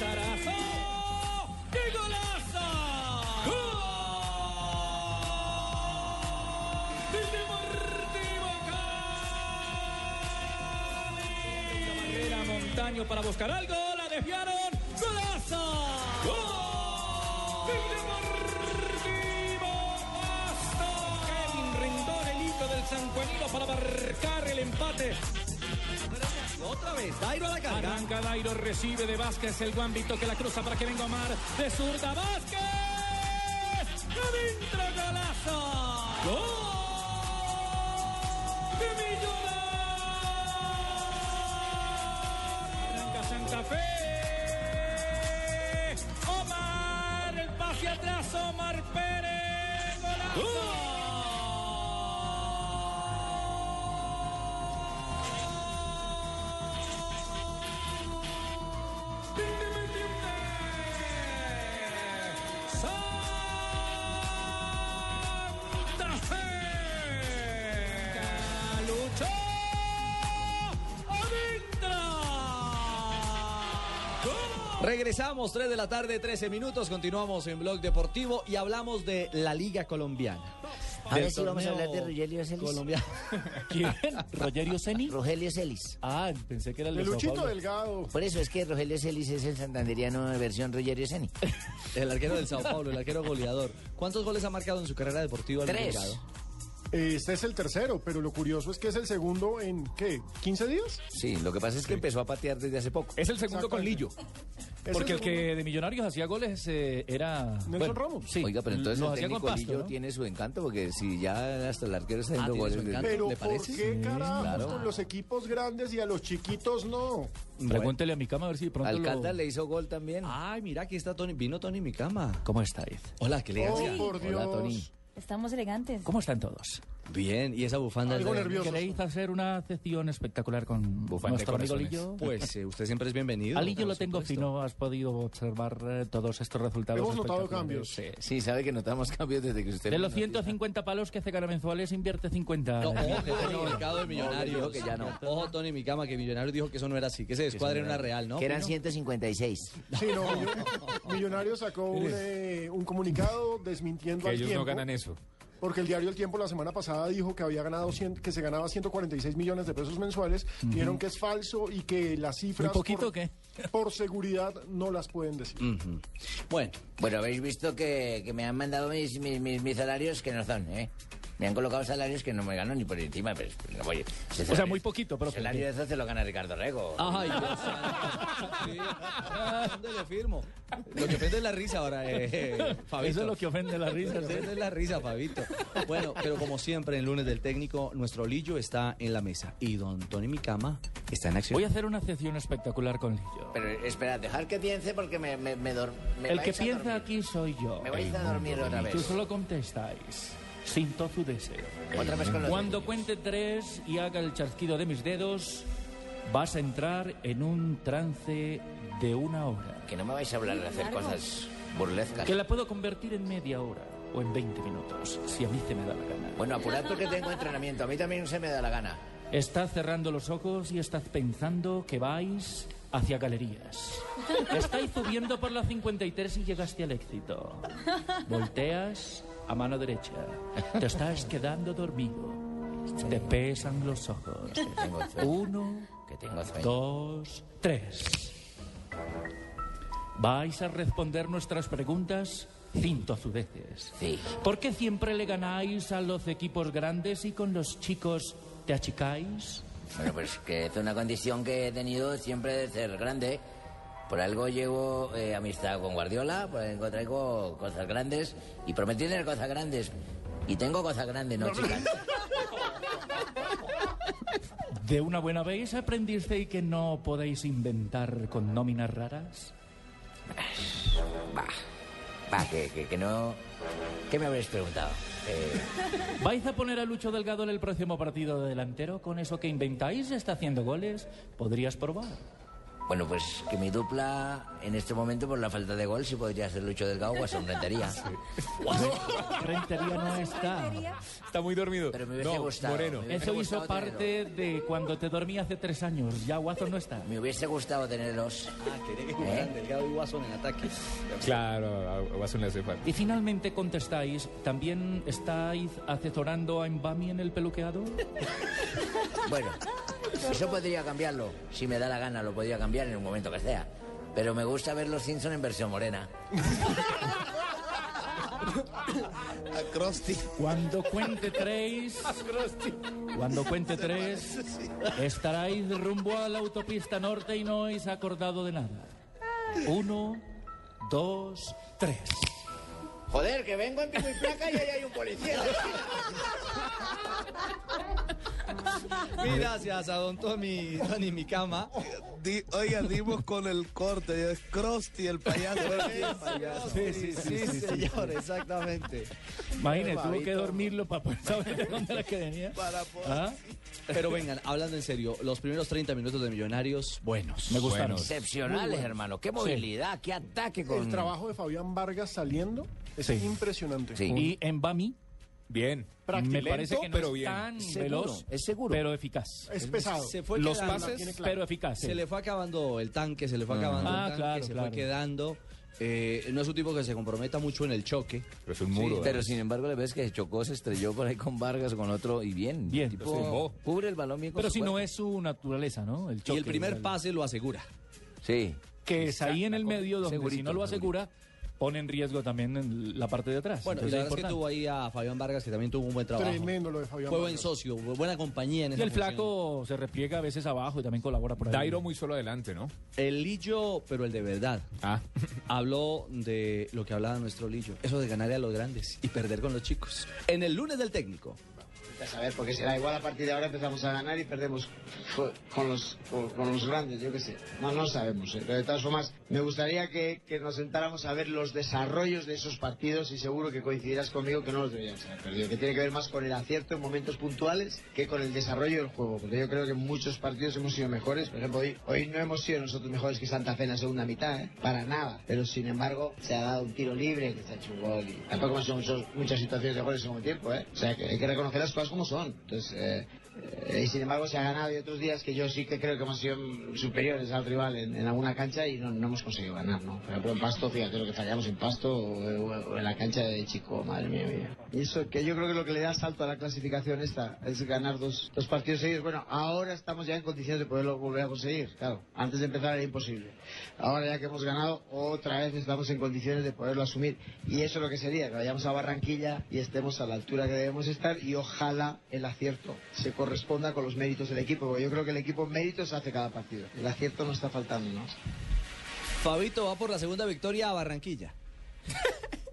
Zarazo. ¡Qué golazo! ¡Gol! Del Deportivo Cali. Barrera Montaño para buscar algo. La desviaron. ¡Golazo! Para marcar el empate. Otra vez, Dairo a la carga. Arranca Dairo, recibe de Vázquez el guambito que la cruza para que venga Omar. De zurda, Vázquez. Regresamos, 3 de la tarde, 13 minutos. Continuamos en Blog Deportivo y hablamos de la Liga Colombiana. Ahora sí vamos a hablar de Rogelio Celis. colombiano. [LAUGHS] ¿Quién? ¿Rogerio Ceni? Rogelio Celis. Ah, pensé que era el de, Luchito. Delgado. Por eso es que Rogelio Celis es el santanderiano de versión Rogelio Ceni. El arquero del Sao Paulo, el arquero goleador. ¿Cuántos goles ha marcado en su carrera deportiva? Tres. Delgado? Este es el tercero, pero lo curioso es que es el segundo en, ¿qué? ¿15 días? Sí, lo que pasa es que empezó a patear desde hace poco. Es el segundo con Lillo. Porque el el que de Millonarios hacía goles eh, era... Nelson Ramos. Sí, Oiga, pero entonces los el técnico Pasto, Lillo ¿no? tiene su encanto, porque si ya hasta el arquero está Ah, haciendo su goles... encanto. Pero ¿Le ¿por qué carajos claro. con los equipos grandes y a los chiquitos no? Pregúntele a mi cama a ver si de pronto Alcalá lo... le hizo gol también. Ay, mira, aquí está Tony. Vino Tony mi cama. ¿Cómo estáis? Hola, qué elegancia. Oh, por Hola, Dios. Tony. Estamos elegantes. ¿Cómo están todos? Bien, y esa bufanda Algo de- nervioso. ¿Queréis hacer una sección espectacular con Bufanda nuestro amigo. Lillo? Pues eh, usted siempre es bienvenido. A Lillo lo tengo supuesto. fino, has podido observar eh, todos estos resultados. Hemos notado cambios. Sí. Sí, sabe que notamos cambios desde que usted... De los aquí. 150 palos que hace cara mensuales, invierte 50. No, ojo, que en el mercado de millonarios. que ya no. Ojo, Tony, mi cama, que Millonarios dijo que eso no era así, que se descuadre en una real, ¿no? Que eran Pino? 156. Sí, no, Millo- Millonarios sacó un, eh, un comunicado desmintiendo Que al ellos tiempo. no ganan eso. Porque el diario El Tiempo la semana pasada dijo que había ganado 100 que se ganaba 146 millones de pesos mensuales. Vieron que es falso y que las cifras ¿Muy poquito por, o qué? por seguridad no las pueden decir. Bueno, Bueno, habéis visto que, que me han mandado mis, mis, mis, mis salarios que no son, ¿eh? Me han colocado salarios que no me gano ni por encima, pero pues, no voy. ese O sea, salario- muy poquito, El profe. salario de eso se lo gana Ricardo Rego. Ay, [LAUGHS] Dios santo. Sí. ¿Dónde le firmo? Lo que ofende es la risa ahora, eh, Fabito. Eso es lo que ofende la risa. Lo que ofende es la risa, Fabito. Bueno, pero como siempre, en lunes del técnico, nuestro Lillo está en la mesa. Y don Tony Micama está en acción. Voy a hacer una sección espectacular con Lillo. Pero espera, dejar que piense porque me, me, me, me El que vais a piensa dormir. aquí soy yo. Me vais a dormir otra Tú vez. solo contestáis. Sin tozudese. Otra vez con los Cuando cuente tres y haga el chasquido de mis dedos, vas a entrar en un trance de una hora. Que no me vais a hablar de hacer cosas burlescas. Que la puedo convertir en media hora o en 20 minutos, si a mí se me da la gana. Bueno, apurad porque tengo entrenamiento. A mí también se me da la gana. Estás cerrando los ojos y estás pensando que vais hacia galerías. [LAUGHS] Estáis subiendo por la 53 y llegaste al éxito. Volteas a mano derecha. Te estás quedando dormido. Te pesan los ojos. Uno, dos, tres. ¿Vais a responder nuestras preguntas? Sin tozudeces. Sí. ¿Por qué siempre le ganáis a los equipos grandes y con los chicos te achicáis? Bueno, pues que es una condición que he tenido siempre de ser grande. Por algo llevo eh, amistad con Guardiola, por algo traigo cosas grandes y prometí tener cosas grandes. Y tengo cosas grandes, ¿no, chicas? ¿De una buena vez aprendisteis que no podéis inventar con nóminas raras? Va, va, que, que, que no... ¿Qué me habréis preguntado? Eh, ¿Vais a poner a Lucho Delgado en el próximo partido de delantero? ¿Con eso que inventáis está haciendo goles? ¿Podrías probar? Bueno, pues que mi dupla en este momento por la falta de gol sí podría ser Lucho Delgado o Son Rentería. [LAUGHS] Rentería no está. Está muy dormido. Pero me hubiese no, gustado. Moreno. me hubiese Eso hizo gustado parte de cuando te dormí hace tres años. Ya Guazo no está. Me hubiese gustado tenerlos. Ah, quería que jugaran Delgado y Guasón en ataque. Claro, a Guasón le hace falta. Y finalmente contestáis, ¿también estáis asesorando a Mbami en el peluqueado? [LAUGHS] Bueno, eso podría cambiarlo. Si me da la gana, lo podría cambiar en un momento que sea. Pero me gusta ver los Simpson en versión morena. Cuando cuente tres, cuando cuente tres, estaráis rumbo a la autopista norte y no habéis acordado de nada. Uno, dos, tres. Joder, que vengo en pico y placa y ahí hay un policía. [LAUGHS] Mil gracias a don Tommy, Tony Micama. Di, oiga, dimos con el corte, es Krusty el payaso. Sí, sí, sí, sí, señor, exactamente. Imagínate, tuvo que dormirlo para poder saber de dónde era que venía. Para poder- ¿Ah? [LAUGHS] Pero vengan, hablando en serio, los primeros 30 minutos de Millonarios, buenos. Me gustaron. Excepcionales, hermano. Qué movilidad, qué ataque con... El trabajo de Fabián Vargas saliendo es Sí. impresionante. Y Mbami Bien. me parece que no pero es bien. tan Seguro, veloz, es seguro. pero eficaz. Es pesado. Se fue Los quedando, pases, claro. pero eficaz. Se le fue acabando el tanque, se le fue Ah. acabando Ah, el tanque, claro, se claro. fue quedando. Eh, no es un tipo que se comprometa mucho en el choque. Pero es un muro. Pero sin embargo, le ves que se chocó, se estrelló por ahí con Vargas, con otro, y bien. Bien. Tipo, cubre el balón bien con Pero si no es su naturaleza, ¿no? El Y choque, el primer pase lo asegura. Sí. Que es ahí en el medio donde si no lo asegura, pone en riesgo también en la parte de atrás. Bueno, y Entonces la es verdad es que tuvo ahí a Fabián Vargas, que también tuvo un buen trabajo. Tremendo lo de Fabián Fue buen Vargas. socio, buena compañía en Y esa el función. flaco se repliega a veces abajo y también colabora por ahí. Dairo muy solo adelante, ¿no? El Lillo, pero el de verdad. Ah. [LAUGHS] Habló de lo que hablaba nuestro Lillo. Eso de ganarle a los grandes y perder con los chicos. En el lunes del técnico. A saber, porque será igual a partir de ahora empezamos a ganar y perdemos con los, con, con los grandes, yo qué sé. No, no sabemos. ¿eh? Pero de todas formas, me gustaría que, que nos sentáramos a ver los desarrollos de esos partidos y seguro que coincidirás conmigo que no los deberíamos haber perdido. Que tiene que ver más con el acierto en momentos puntuales que con el desarrollo del juego. Porque yo creo que en muchos partidos hemos sido mejores. Por ejemplo, hoy, hoy no hemos sido nosotros mejores que Santa Fe en la segunda mitad, ¿eh? para nada. Pero sin embargo, se ha dado un tiro libre, que se ha hecho un gol. Y tampoco hemos hecho muchos- muchas situaciones de gol en segundo tiempo. ¿eh? O sea, que hay que reconocer las cosas como son. Entonces, eh, y sin embargo se ha ganado y otros días que yo sí que creo que hemos sido superiores al rival en, alguna cancha y no, hemos conseguido ganar, ¿no? Por ejemplo, en Pasto, fíjate lo que fallamos en Pasto o en la cancha de Chico, madre mía, mía. Y eso que yo creo que lo que le da salto a la clasificación esta es ganar dos, dos partidos seguidos. Bueno, ahora estamos ya en condiciones de poderlo volver a conseguir, claro. Antes de empezar era imposible. Ahora ya que hemos ganado, otra vez estamos en condiciones de poderlo asumir. Y eso es lo que sería, que vayamos a Barranquilla y estemos a la altura que debemos estar y ojalá el acierto se corresponda con los méritos del equipo, porque yo creo que el equipo méritos hace cada partido. El acierto no está faltando, ¿no? Fabito va por la segunda victoria a Barranquilla. [LAUGHS]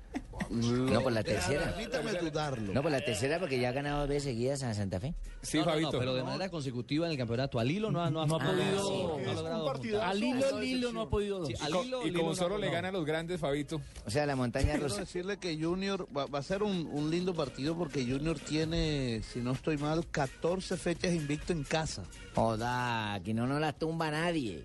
No, por la tercera. Permítame dudarlo. No, por la tercera porque ya ha ganado dos veces seguidas a Santa Fe. Sí, no, no, pero de manera consecutiva en el campeonato. Al hilo no ha, no ha, Ah, podido- sí, no ha. Al hilo, el hilo no ha podido. Sí, al hilo, y como solo no- le gana a los grandes, Fabito. O sea, la montaña Quiero rusa. decirle que Junior va, va a ser un, un lindo partido porque Junior tiene, si no estoy mal, 14 fechas invicto en casa. Joda, aquí no nos las tumba nadie.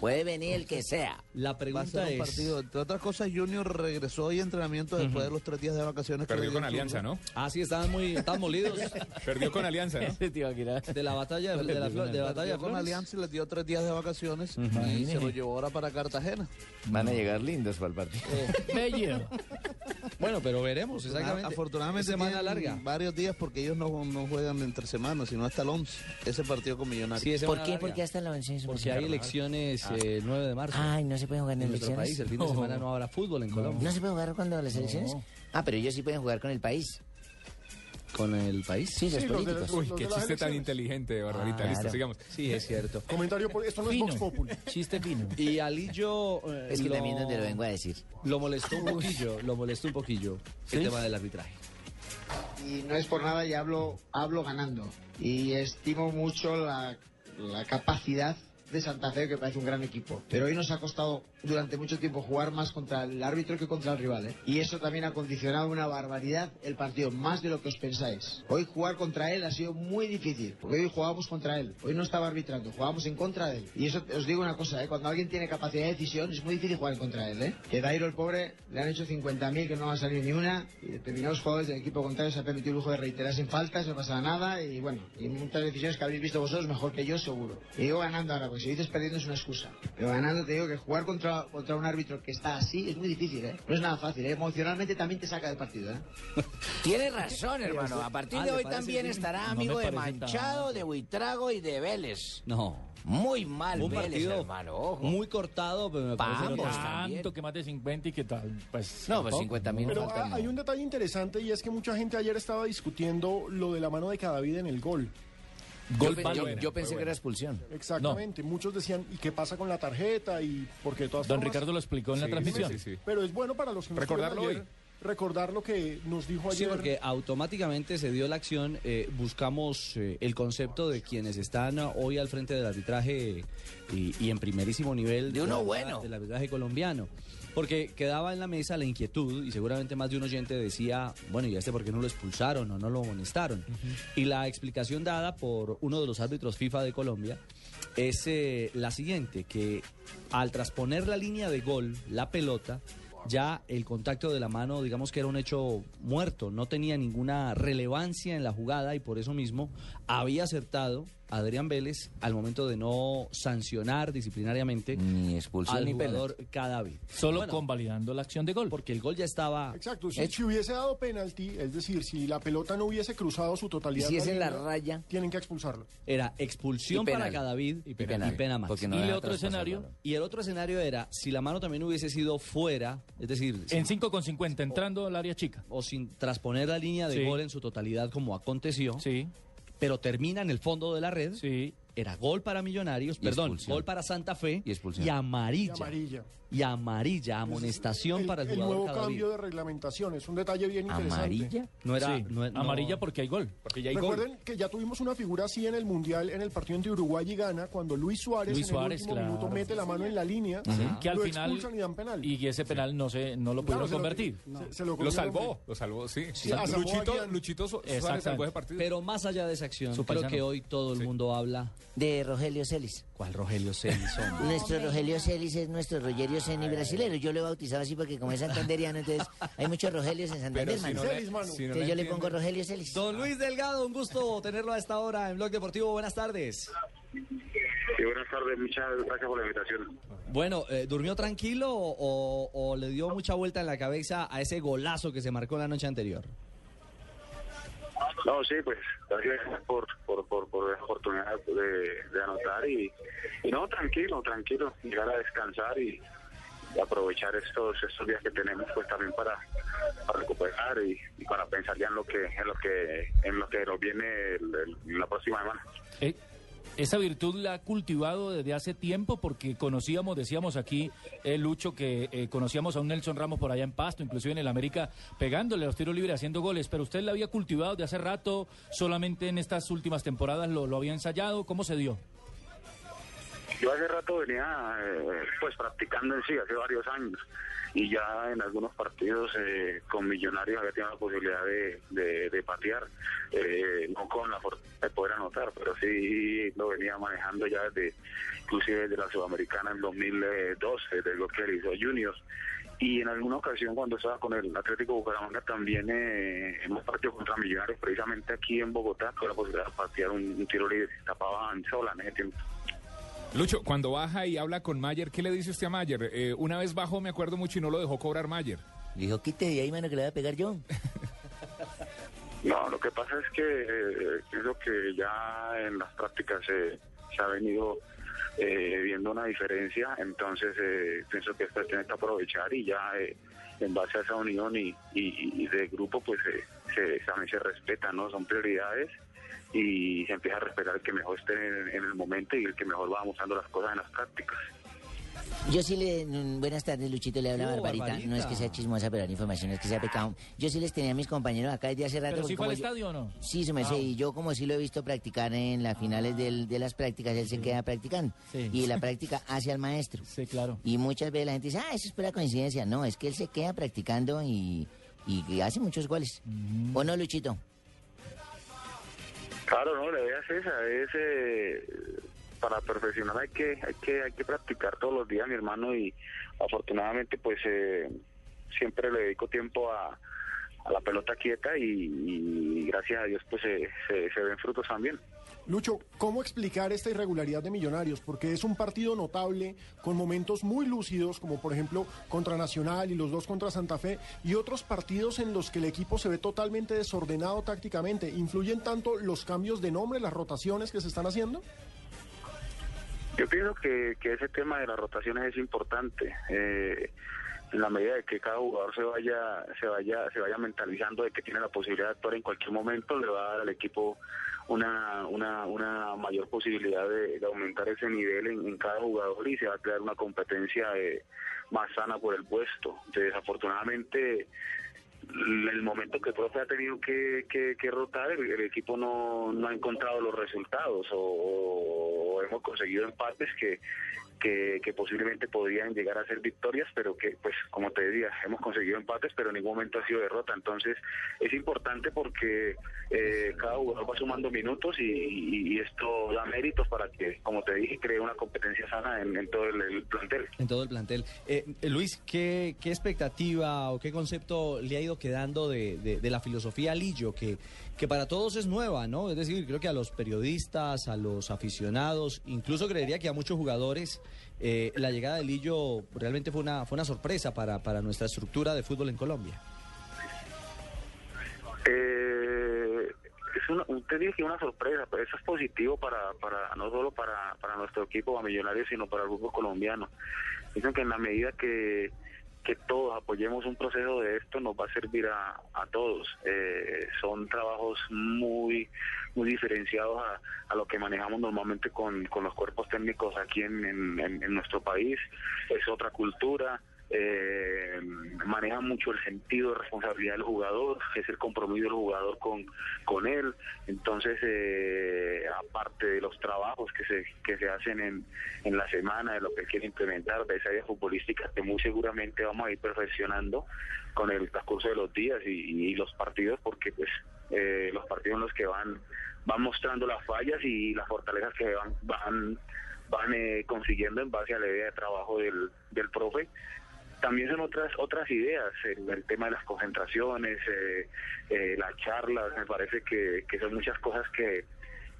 Puede venir el que sea. La pregunta es... partido. Entre otras cosas, Junior regresó hoy a entrenamiento después de los tres días de vacaciones. Perdió con el Alianza. ¿no? Ah, sí, estaban muy estaban molidos [LAUGHS] Perdió con Alianza, ¿no? de la batalla de, de la, Flor- de la batalla Perdió con. Alianza y les dio tres días de vacaciones y se lo llevó ahora para Cartagena. Van a llegar lindos para el partido. Bello. Bueno, pero veremos exactamente. Afortunadamente semana tienen larga. varios días porque ellos no, no juegan entre semanas, sino hasta el 11. Ese partido con Millonarios. Sí, ¿Por qué? larga. ¿Por qué hasta la once? Porque hay elecciones eh, el 9 de marzo. Ay, no se pueden jugar en en elecciones. país. El fin de semana no habrá fútbol en Colombia. ¿No se puede jugar cuando las elecciones? Ah, pero ellos sí pueden jugar con el país. ¿Con el país? Sí, los Sí, los políticos. Uy, Los qué chiste tan elecciones. inteligente, Barbarita. Ah, Listo, claro. sigamos. Sí, es cierto. Comentario, por, esto no es Fino. Vox Populi. Chiste fino. Y Alillo eh, Es que lo, también donde lo vengo a decir. lo molestó un poquillo, lo molestó un poquillo el tema del arbitraje. y no es por nada y hablo, hablo ganando. Y estimo mucho la, la capacidad de Santa Fe, que parece un gran equipo. Pero hoy nos ha costado durante mucho tiempo jugar más contra el árbitro que contra el rival. ¿eh? Y eso también ha condicionado una barbaridad el partido, más de lo que os pensáis. Hoy jugar contra él ha sido muy difícil, porque hoy jugábamos contra él. Hoy no estaba arbitrando, jugábamos en contra de él. Y eso os digo una cosa, ¿eh? cuando alguien tiene capacidad de decisión es muy difícil jugar en contra de él. ¿eh? Que Dairo, el pobre, le han hecho 50.000 que no va a salir ni una. Y determinados jugadores del equipo contrario se ha permitido el lujo de reiterarse en faltas, no pasa nada. Y bueno, y muchas decisiones que habréis visto vosotros mejor que yo, seguro. Y digo ganando ahora, porque si dices perdiendo es una excusa. Pero ganando te digo que jugar contra, contra un árbitro que está así es muy difícil, ¿eh? No es nada fácil, ¿eh? Emocionalmente también te saca del partido, ¿eh? [LAUGHS] Tiene razón, hermano. A partir Ah, de ¿le hoy también bien? estará No amigo me de Manchado, tanto. de Buitrago y de Vélez. No. Muy mal Un Vélez, partido hermano. Ojo. muy cortado, pero me parece que- también. Tanto que más de 50 y qué tal. Pues, No, pues tampoco. 50 mil Pero faltan, ah, no. hay un detalle interesante y es que mucha gente ayer estaba discutiendo lo de la mano de Cadavid en el gol. Yo, Gol yo- yo pensé que era expulsión. Exactamente. Muchos decían, ¿y qué pasa con la tarjeta? Y porque de todas Don formas- Ricardo lo explicó en la Sí, transmisión. sí, sí. Pero es bueno para los que nos Recordarlo ayer, recordar lo que nos dijo Sí, ayer. porque automáticamente se dio la acción. eh, buscamos eh, el concepto de quienes están hoy al frente del arbitraje y, y en primerísimo nivel De uno la- bueno. del arbitraje colombiano. Porque quedaba en la mesa la inquietud y seguramente más de un oyente decía, bueno, ¿y este por qué no lo expulsaron o no lo amonestaron? Y la explicación dada por uno de los árbitros FIFA de Colombia es eh, la siguiente, que al trasponer la línea de gol, la pelota, ya el contacto de la mano, digamos que era un hecho muerto, no tenía ninguna relevancia en la jugada y por eso mismo había acertado Adrián Vélez al momento de no sancionar disciplinariamente ni expulsión al ni jugador Cadavid. Solo Bueno, convalidando la acción de gol. Porque el gol ya estaba Exacto, si, si hubiese dado penalti, es decir, si la pelota no hubiese cruzado su totalidad. ¿Y si es en la raya? Tienen que expulsarlo. Era expulsión para Cadavid Y y pena, no y, el otro escenario, y el otro escenario era si la mano también hubiese sido fuera, es decir, En 5 con 50, entrando al área chica. o sin trasponer la línea de Sí. gol en su totalidad como aconteció, Sí, pero termina en el fondo de la red, sí. era gol para Millonarios, Y perdón, expulsión. gol para Santa Fe Y expulsión. Y amarilla. amarilla. Y amarilla, amonestación el, para el el jugador nuevo Cadavid. cambio de reglamentación es un detalle bien interesante. ¿Amarilla? No era Sí, no- no- amarilla porque hay gol. Porque ya hay gol. Recuerden que ya tuvimos una figura así en el Mundial, en el partido entre Uruguay y Ghana, cuando Luis Suárez Luis en el último claro. minuto mete la mano en la línea, Que al lo final. expulsan y dan penal. Y ese penal no, se, no lo Claro, pudieron se lo- convertir. se- se lo salvó, lo salvó, sí. Luchito. Luchito Suárez salvó ese partido. Pero más allá de esa acción, creo que hoy todo el mundo habla. De Rogelio Celis. ¿Cuál Rogelio Celis, hombre? [LAUGHS] Nuestro Rogelio Celis es nuestro Rogerio Ceni brasilero. Yo lo he bautizado así porque como es santanderiano, entonces hay muchos Rogelios en Santander, Pero si mano. no Celis, le, mano. si no Entonces le yo le pongo Rogelio Celis. Don Luis Delgado, un gusto tenerlo a esta hora en Blog Deportivo. Buenas tardes. Sí, buenas tardes, muchas gracias por la invitación. Bueno, eh, ¿durmió tranquilo o, o le dio mucha vuelta en la cabeza a ese golazo que se marcó la noche anterior? No, sí, pues gracias por, por, por, por la oportunidad de, anotar y, no, tranquilo, tranquilo, llegar a descansar y, aprovechar estos estos días que tenemos pues también para, para recuperar y, para pensar ya en lo que en lo que en lo que nos viene el- la próxima semana. Eh, esa virtud la ha cultivado desde hace tiempo porque conocíamos, decíamos aquí, eh, Lucho, que eh, conocíamos a un Nelson Ramos por allá en Pasto, inclusive en el América, pegándole los tiros libres, haciendo goles, pero usted la había cultivado de hace rato, solamente en estas últimas temporadas lo, lo había ensayado, ¿cómo se dio? Yo hace rato venía eh, pues practicando en sí, hace varios años, y ya en algunos partidos eh, con Millonarios había tenido la posibilidad de, de, de patear, eh, no con la fortuna de poder anotar, pero sí lo venía manejando ya desde, inclusive desde la Sudamericana en 2012, de lo que realizó Juniors. Y en alguna ocasión cuando estaba con el Atlético Bucaramanga también eh, hemos partido contra Millonarios, precisamente aquí en Bogotá, con la posibilidad de patear un, un tiro libre, tapaban sola en ese tiempo. Lucho, cuando baja y habla con Mayer, ¿qué le dice usted a Mayer? Eh, una vez bajó, me acuerdo mucho, y no lo dejó cobrar Mayer. Le dijo, quite de ahí, mano, que le voy a pegar yo. [LAUGHS] No, lo que pasa es que eh, pienso que ya en las prácticas eh, se ha venido eh, viendo una diferencia, entonces eh, pienso que esto tiene que aprovechar y ya eh, en base a esa unión y, y, y de grupo pues eh, se, también se respeta, ¿no? Son prioridades y se empieza a respetar el que mejor esté en, en el momento y el que mejor va mostrando las cosas en las prácticas. Yo sí le... Buenas tardes, Luchito, le habla Oh, Barbarita. Barbarita. No es que sea chismosa, pero la información es que sea pecado. Yo sí les tenía a mis compañeros acá desde hace rato. ¿Pero sí fue al como yo- estadio o no? Sí, su merced, Ah. y yo como sí lo he visto practicar en las finales del- de las prácticas, él se queda practicando. Sí. Y la [LAUGHS] práctica hace al maestro. Sí, claro. Y muchas veces la gente dice, ah, eso es pura coincidencia. No, es que él se queda practicando y, hace muchos goles. ¿O no, Luchito? Claro, no, la idea es esa, es eh, para perfeccionar hay que hay que hay que practicar todos los días, mi hermano, y afortunadamente pues eh, siempre le dedico tiempo a, la pelota quieta y, gracias a Dios pues se, se ven frutos también. Lucho, ¿cómo explicar esta irregularidad de Millonarios? Porque es un partido notable, con momentos muy lúcidos, como por ejemplo contra Nacional y los dos contra Santa Fe, y otros partidos en los que el equipo se ve totalmente desordenado tácticamente. ¿Influyen tanto los cambios de nombre, las rotaciones que se están haciendo? Yo pienso que, que ese tema de las rotaciones es importante. eh, en la medida de que cada jugador se vaya se vaya se vaya mentalizando de que tiene la posibilidad de actuar en cualquier momento le va a dar al equipo una una, una mayor posibilidad de, de aumentar ese nivel en, cada jugador y se va a crear una competencia eh, más sana por el puesto. Desafortunadamente el momento que el profe ha tenido que, que- rotar, el, equipo no, no ha encontrado los resultados o, o hemos conseguido empates que, que, que posiblemente podrían llegar a ser victorias, pero que, pues, como te decía, hemos conseguido empates, pero en ningún momento ha sido derrota. Entonces, es importante porque eh, cada jugador va sumando minutos y, y- esto da méritos para que, como te dije, cree una competencia sana en, todo el, el plantel. En todo el plantel. Eh, eh, Luis, ¿qué, ¿qué expectativa o qué concepto le ha ido quedando de, de- de la filosofía Lillo, que, que para todos es nueva, ¿no? Es decir, creo que a los periodistas, a los aficionados, incluso creería que a muchos jugadores, eh, la llegada de Lillo realmente fue una, fue una sorpresa para, para nuestra estructura de fútbol en Colombia. Eh, es una, te dije que una sorpresa, pero eso es positivo para, para no solo para, para nuestro equipo, para Millonarios, sino para el grupo colombiano. Dicen que en la medida que, que todos apoyemos un proceso de esto, nos va a servir a, a todos. Eh, son trabajos muy muy diferenciados a, a lo que manejamos normalmente con, con los cuerpos técnicos aquí en, en- nuestro país. Es otra cultura, eh, maneja mucho el sentido de responsabilidad del jugador, es el compromiso del jugador con, con él. Entonces, eh, aparte de los trabajos que se, que se hacen en, en la semana, de lo que quiere implementar, de esa área futbolística que muy seguramente vamos a ir perfeccionando con el transcurso de los días y, los partidos, porque pues eh, los partidos en los que van van mostrando las fallas y las fortalezas que van van van eh, consiguiendo en base a la idea de trabajo del, del profe también son otras otras ideas el, el tema de las concentraciones eh, eh, las charlas me parece que, que son muchas cosas que,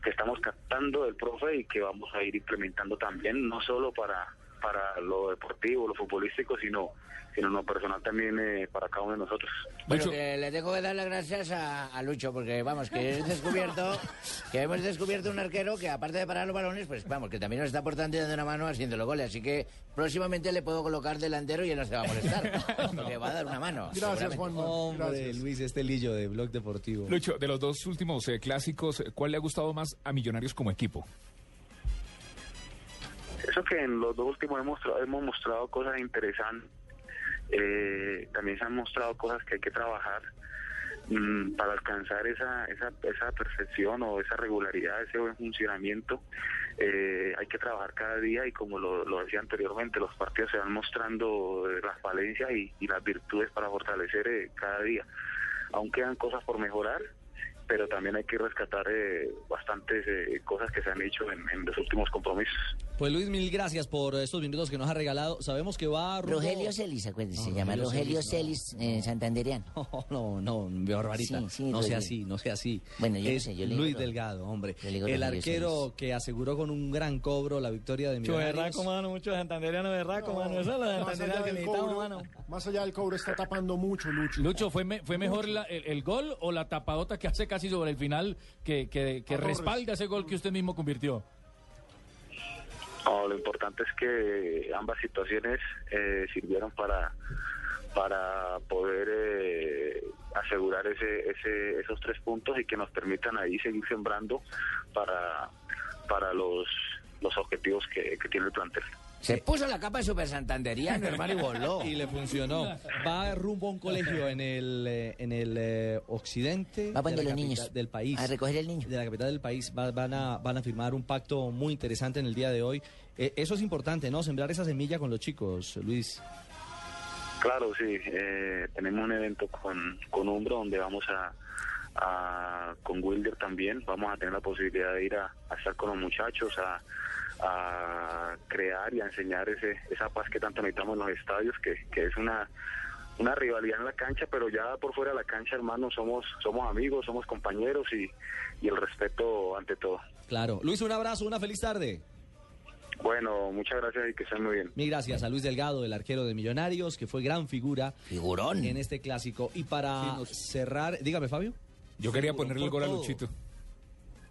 que estamos captando del profe y que vamos a ir implementando también no solo para para lo deportivo lo futbolístico sino sino en lo personal también eh, para cada uno de nosotros Bueno, que le tengo que dar las gracias a, a Lucho, porque vamos, que he descubierto, [LAUGHS] que hemos descubierto un arquero que aparte de parar los balones, pues vamos, que también nos está aportando y dando una mano haciendo los goles. Así que próximamente le puedo colocar delantero y él no se va a molestar, [LAUGHS] porque va a dar una mano. seguramente. Hombre, Luis, este Lillo de Blog Deportivo. Lucho, de los dos últimos eh, clásicos, ¿cuál le ha gustado más a Millonarios como equipo? Eso que en los dos últimos hemos, tra- hemos mostrado cosas interesantes, eh, también se han mostrado cosas que hay que trabajar mm, para alcanzar esa, esa, esa perfección o esa regularidad, ese buen funcionamiento. Eh, hay que trabajar cada día y como lo, decía anteriormente, los partidos se van mostrando eh, las falencias y, y las virtudes para fortalecer eh, cada día. Aún quedan cosas por mejorar, pero también hay que rescatar eh, bastantes eh, cosas que se han hecho en, en los últimos compromisos. Pues Luis, mil gracias por estos minutos que nos ha regalado. Sabemos que va rumbo- Rogelio Celis, acuérdense, se No, llama Rogelio Celis, Celis, eh, santanderiano. [LAUGHS] No, no, no, barbarita. Sí, sí, no sea así, no sea así. Bueno, yo es no sé, yo le Luis digo- Delgado, hombre. yo le digo El arquero que aseguró con un gran cobro la victoria de Mucho Millonarios. berraco, mano, mucho santanderiano berraco, mano. Eso es lo Más santanderiano allá, que del necesitamos, cobro, mano. más allá del cobro está tapando mucho, Lucho. Lucho, ¿fue, me- fue mejor la- el, el gol o la tapadota que hace casi sobre el final que, que, que A Torres. respalda ese gol que usted mismo convirtió? No, lo importante es que ambas situaciones eh, sirvieron para para poder eh, asegurar ese, ese, esos tres puntos y que nos permitan ahí seguir sembrando para, para los, los objetivos que, que tiene el plantel. Se puso la capa de super santanderiano, hermano, y voló. [LAUGHS] Y le funcionó. Va rumbo a un colegio en el, eh, en el eh, occidente Va de la los niños del país. a recoger el niño. De la capital del país. Va- van, a, van a firmar un pacto muy interesante en el día de hoy. Eh, eso es importante, ¿no? Sembrar esa semilla con los chicos, Luis. Claro, sí. eh, tenemos un evento con, con Umbro donde vamos a, a- con Wilder también. Vamos a tener la posibilidad de ir a, a estar con los muchachos, a, a crear y a enseñar ese, esa paz que tanto necesitamos en los estadios, que, que es una una rivalidad en la cancha, pero ya por fuera de la cancha, hermano, somos somos amigos, somos compañeros y, y el respeto ante todo. Claro. Luis, un abrazo, una feliz tarde. Bueno, muchas gracias y que estén muy bien. Mil gracias a Luis Delgado, el arquero de Millonarios, que fue gran figura Figurón. en este clásico. Y para cerrar, dígame, Fabio. Yo quería ponerle el gol a. Luchito.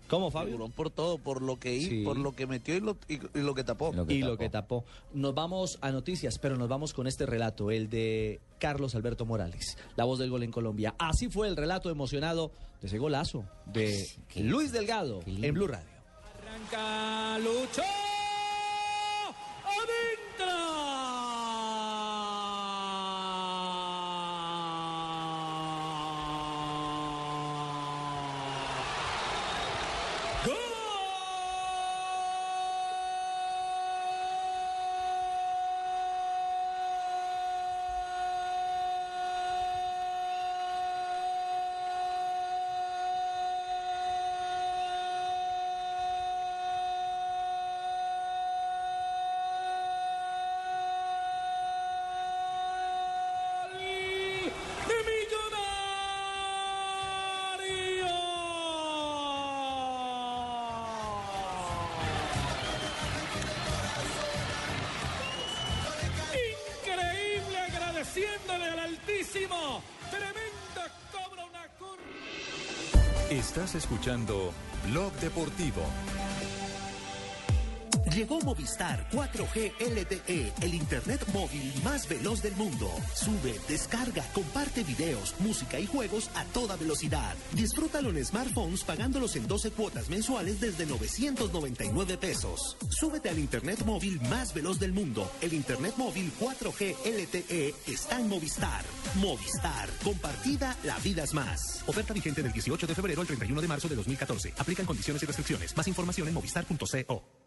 ¿Cómo, Fabio? Figurón por todo, por lo que hizo, Sí. por lo que metió y lo, y, y lo que tapó. y lo que tapó. Nos vamos a noticias, pero nos vamos con este relato, el de Carlos Alberto Morales, la voz del gol en Colombia. Así fue el relato emocionado de ese golazo de Luis Delgado en Blue Radio. Arranca Lucho. Estás escuchando Blog Deportivo. Llegó Movistar 4G LTE, el internet móvil más veloz del mundo. Sube, descarga, comparte videos, música y juegos a toda velocidad. Disfrútalo en smartphones pagándolos en 12 cuotas mensuales desde 999 pesos. Súbete al internet móvil más veloz del mundo. El internet móvil 4G LTE está en Movistar. Movistar, compartida, la vida es más. Oferta vigente del 18 de febrero al 31 de marzo de 2014. Aplican condiciones y restricciones. Más información en movistar.co.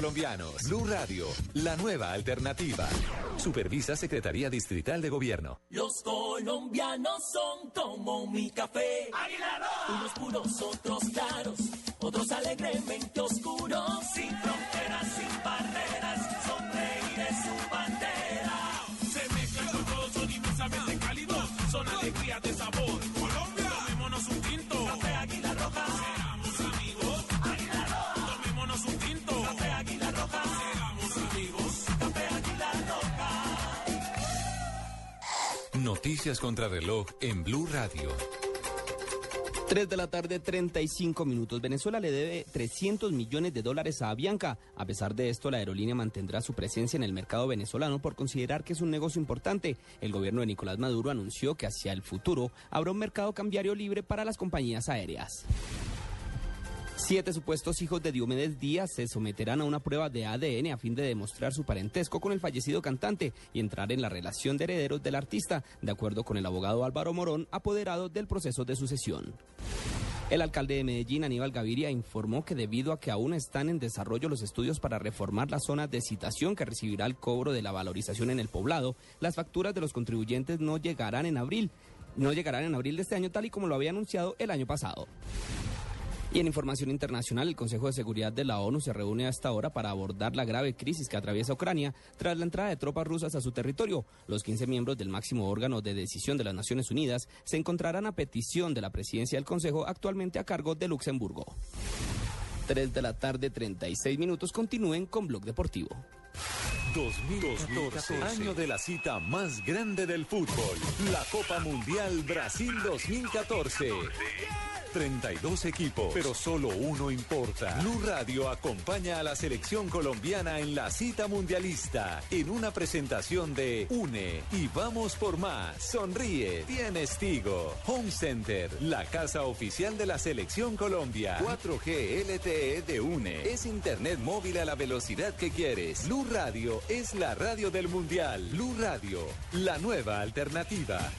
Blue Radio, la nueva alternativa. Supervisa Secretaría Distrital de Gobierno. Los colombianos son como mi café. Unos puros, otros claros, otros alegremente oscuros. Sin fronteras, sin barreras, Noticias contra reloj en Blue Radio. 3 de la tarde, 35 minutos. Venezuela le debe 300 millones de dólares a Avianca. A pesar de esto, la aerolínea mantendrá su presencia en el mercado venezolano por considerar que es un negocio importante. El gobierno de Nicolás Maduro anunció que hacia el futuro habrá un mercado cambiario libre para las compañías aéreas. Siete supuestos hijos de Diomedes Díaz se someterán a una prueba de ADN a fin de demostrar su parentesco con el fallecido cantante y entrar en la relación de herederos del artista, de acuerdo con el abogado Álvaro Morón, apoderado del proceso de sucesión. El alcalde de Medellín, Aníbal Gaviria, informó que debido a que aún están en desarrollo los estudios para reformar la zona de citación que recibirá el cobro de la valorización en el poblado, las facturas de los contribuyentes no llegarán en abril. No llegarán en abril de este año tal y como lo había anunciado el año pasado. Y en información internacional, el Consejo de Seguridad de la ONU se reúne hasta ahora para abordar la grave crisis que atraviesa Ucrania tras la entrada de tropas rusas a su territorio. Los 15 miembros del máximo órgano de decisión de las Naciones Unidas se encontrarán a petición de la presidencia del Consejo actualmente a cargo de Luxemburgo. 3 de la tarde, 36 minutos. Continúen con Blog Deportivo. 2014, año de la cita más grande del fútbol, la Copa Mundial Brasil 2014. 32 equipos, pero solo uno importa. Blue Radio acompaña a la selección colombiana en la cita mundialista en una presentación de Une y vamos por más. Sonríe, tienes Tigo. Home Center, la casa oficial de la selección Colombia. 4G LTE de Une. Es internet móvil a la velocidad que quieres. Blue Radio es la radio del mundial. Blue Radio, la nueva alternativa.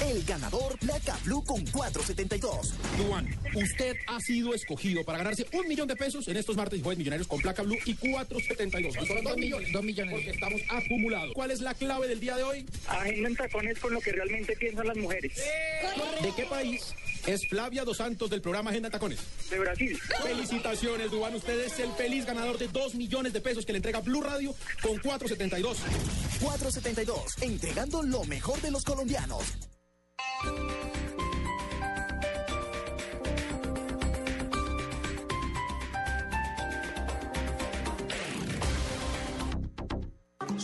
El ganador Placa Blue con 472. Duan, usted ha sido escogido para ganarse un millón de pesos en estos martes y jueves millonarios con placa blue y 472. No solo dos millones, dos millones. Porque estamos acumulados. ¿Cuál es la clave del día de hoy? Agenda en tacones con lo que realmente piensan las mujeres. ¿De qué país es Flavia Dos Santos del programa Agenda en Tacones? De Brasil. Felicitaciones, Duan. Usted es el feliz ganador de dos millones de pesos que le entrega Blue Radio con 472. 472, entregando lo mejor de los colombianos.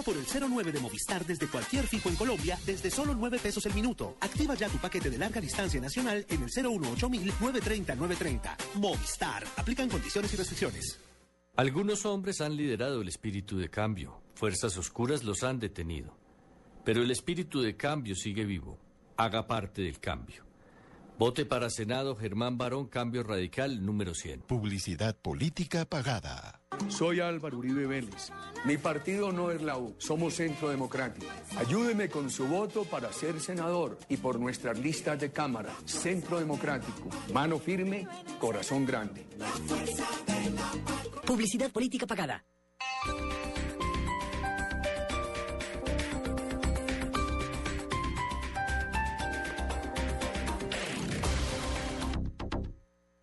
Llama por el 09 de Movistar desde cualquier fijo en Colombia desde solo 9 pesos el minuto. Activa ya tu paquete de larga distancia nacional en el 018 930 930. Movistar. Aplican condiciones y restricciones. Algunos hombres han liderado el espíritu de cambio, fuerzas oscuras los han detenido, pero el espíritu de cambio sigue vivo, haga parte del cambio. Vote para Senado Germán Barón, Cambio Radical número 100. Publicidad política pagada. Soy Álvaro Uribe Vélez. Mi partido no es la U, somos Centro Democrático. Ayúdeme con su voto para ser senador y por nuestras listas de Cámara. Centro Democrático. Mano firme, corazón grande. Publicidad política pagada.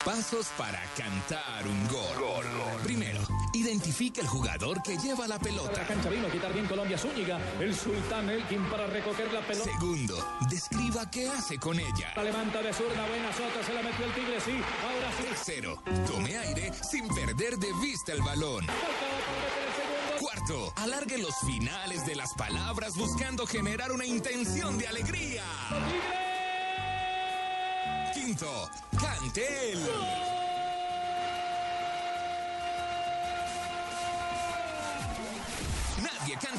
Pasos para cantar un gol. Primero, identifica el jugador que lleva la pelota. La cancha vino a quitar bien Colombia Zúñiga. El sultán Elkin para recoger la pelota. Segundo, describa qué hace con ella. La levanta de zurda, buena sota, se la metió el tigre, sí. Ahora sí. Tercero, tome aire sin perder de vista el balón. Cuarto, alargue los finales de las palabras buscando generar una intención de alegría. Quinto, cante.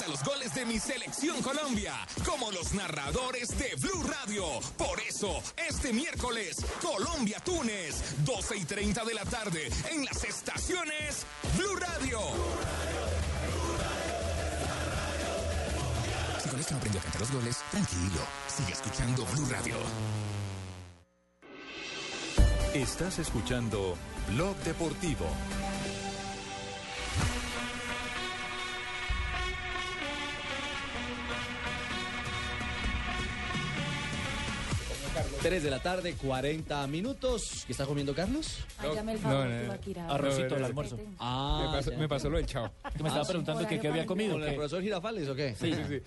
Los goles de mi selección Colombia como los narradores de Blue Radio. Por eso, este miércoles, Colombia-Túnez, 12 y 30 de la tarde, en las estaciones Blue Radio. Si con esto no aprendió a cantar los goles, tranquilo, sigue escuchando Blue Radio. Estás escuchando Blog Deportivo. Tres de la tarde, 40 minutos. ¿Qué está comiendo Carlos? Hágame el favor, Tibaquirá. Arrocito No, al no, almuerzo. Ah, me, pasó, me pasó lo del chavo. Que me estaba preguntando que qué había comido. ¿Con el profesor Girafales o qué? Sí, sí, sí.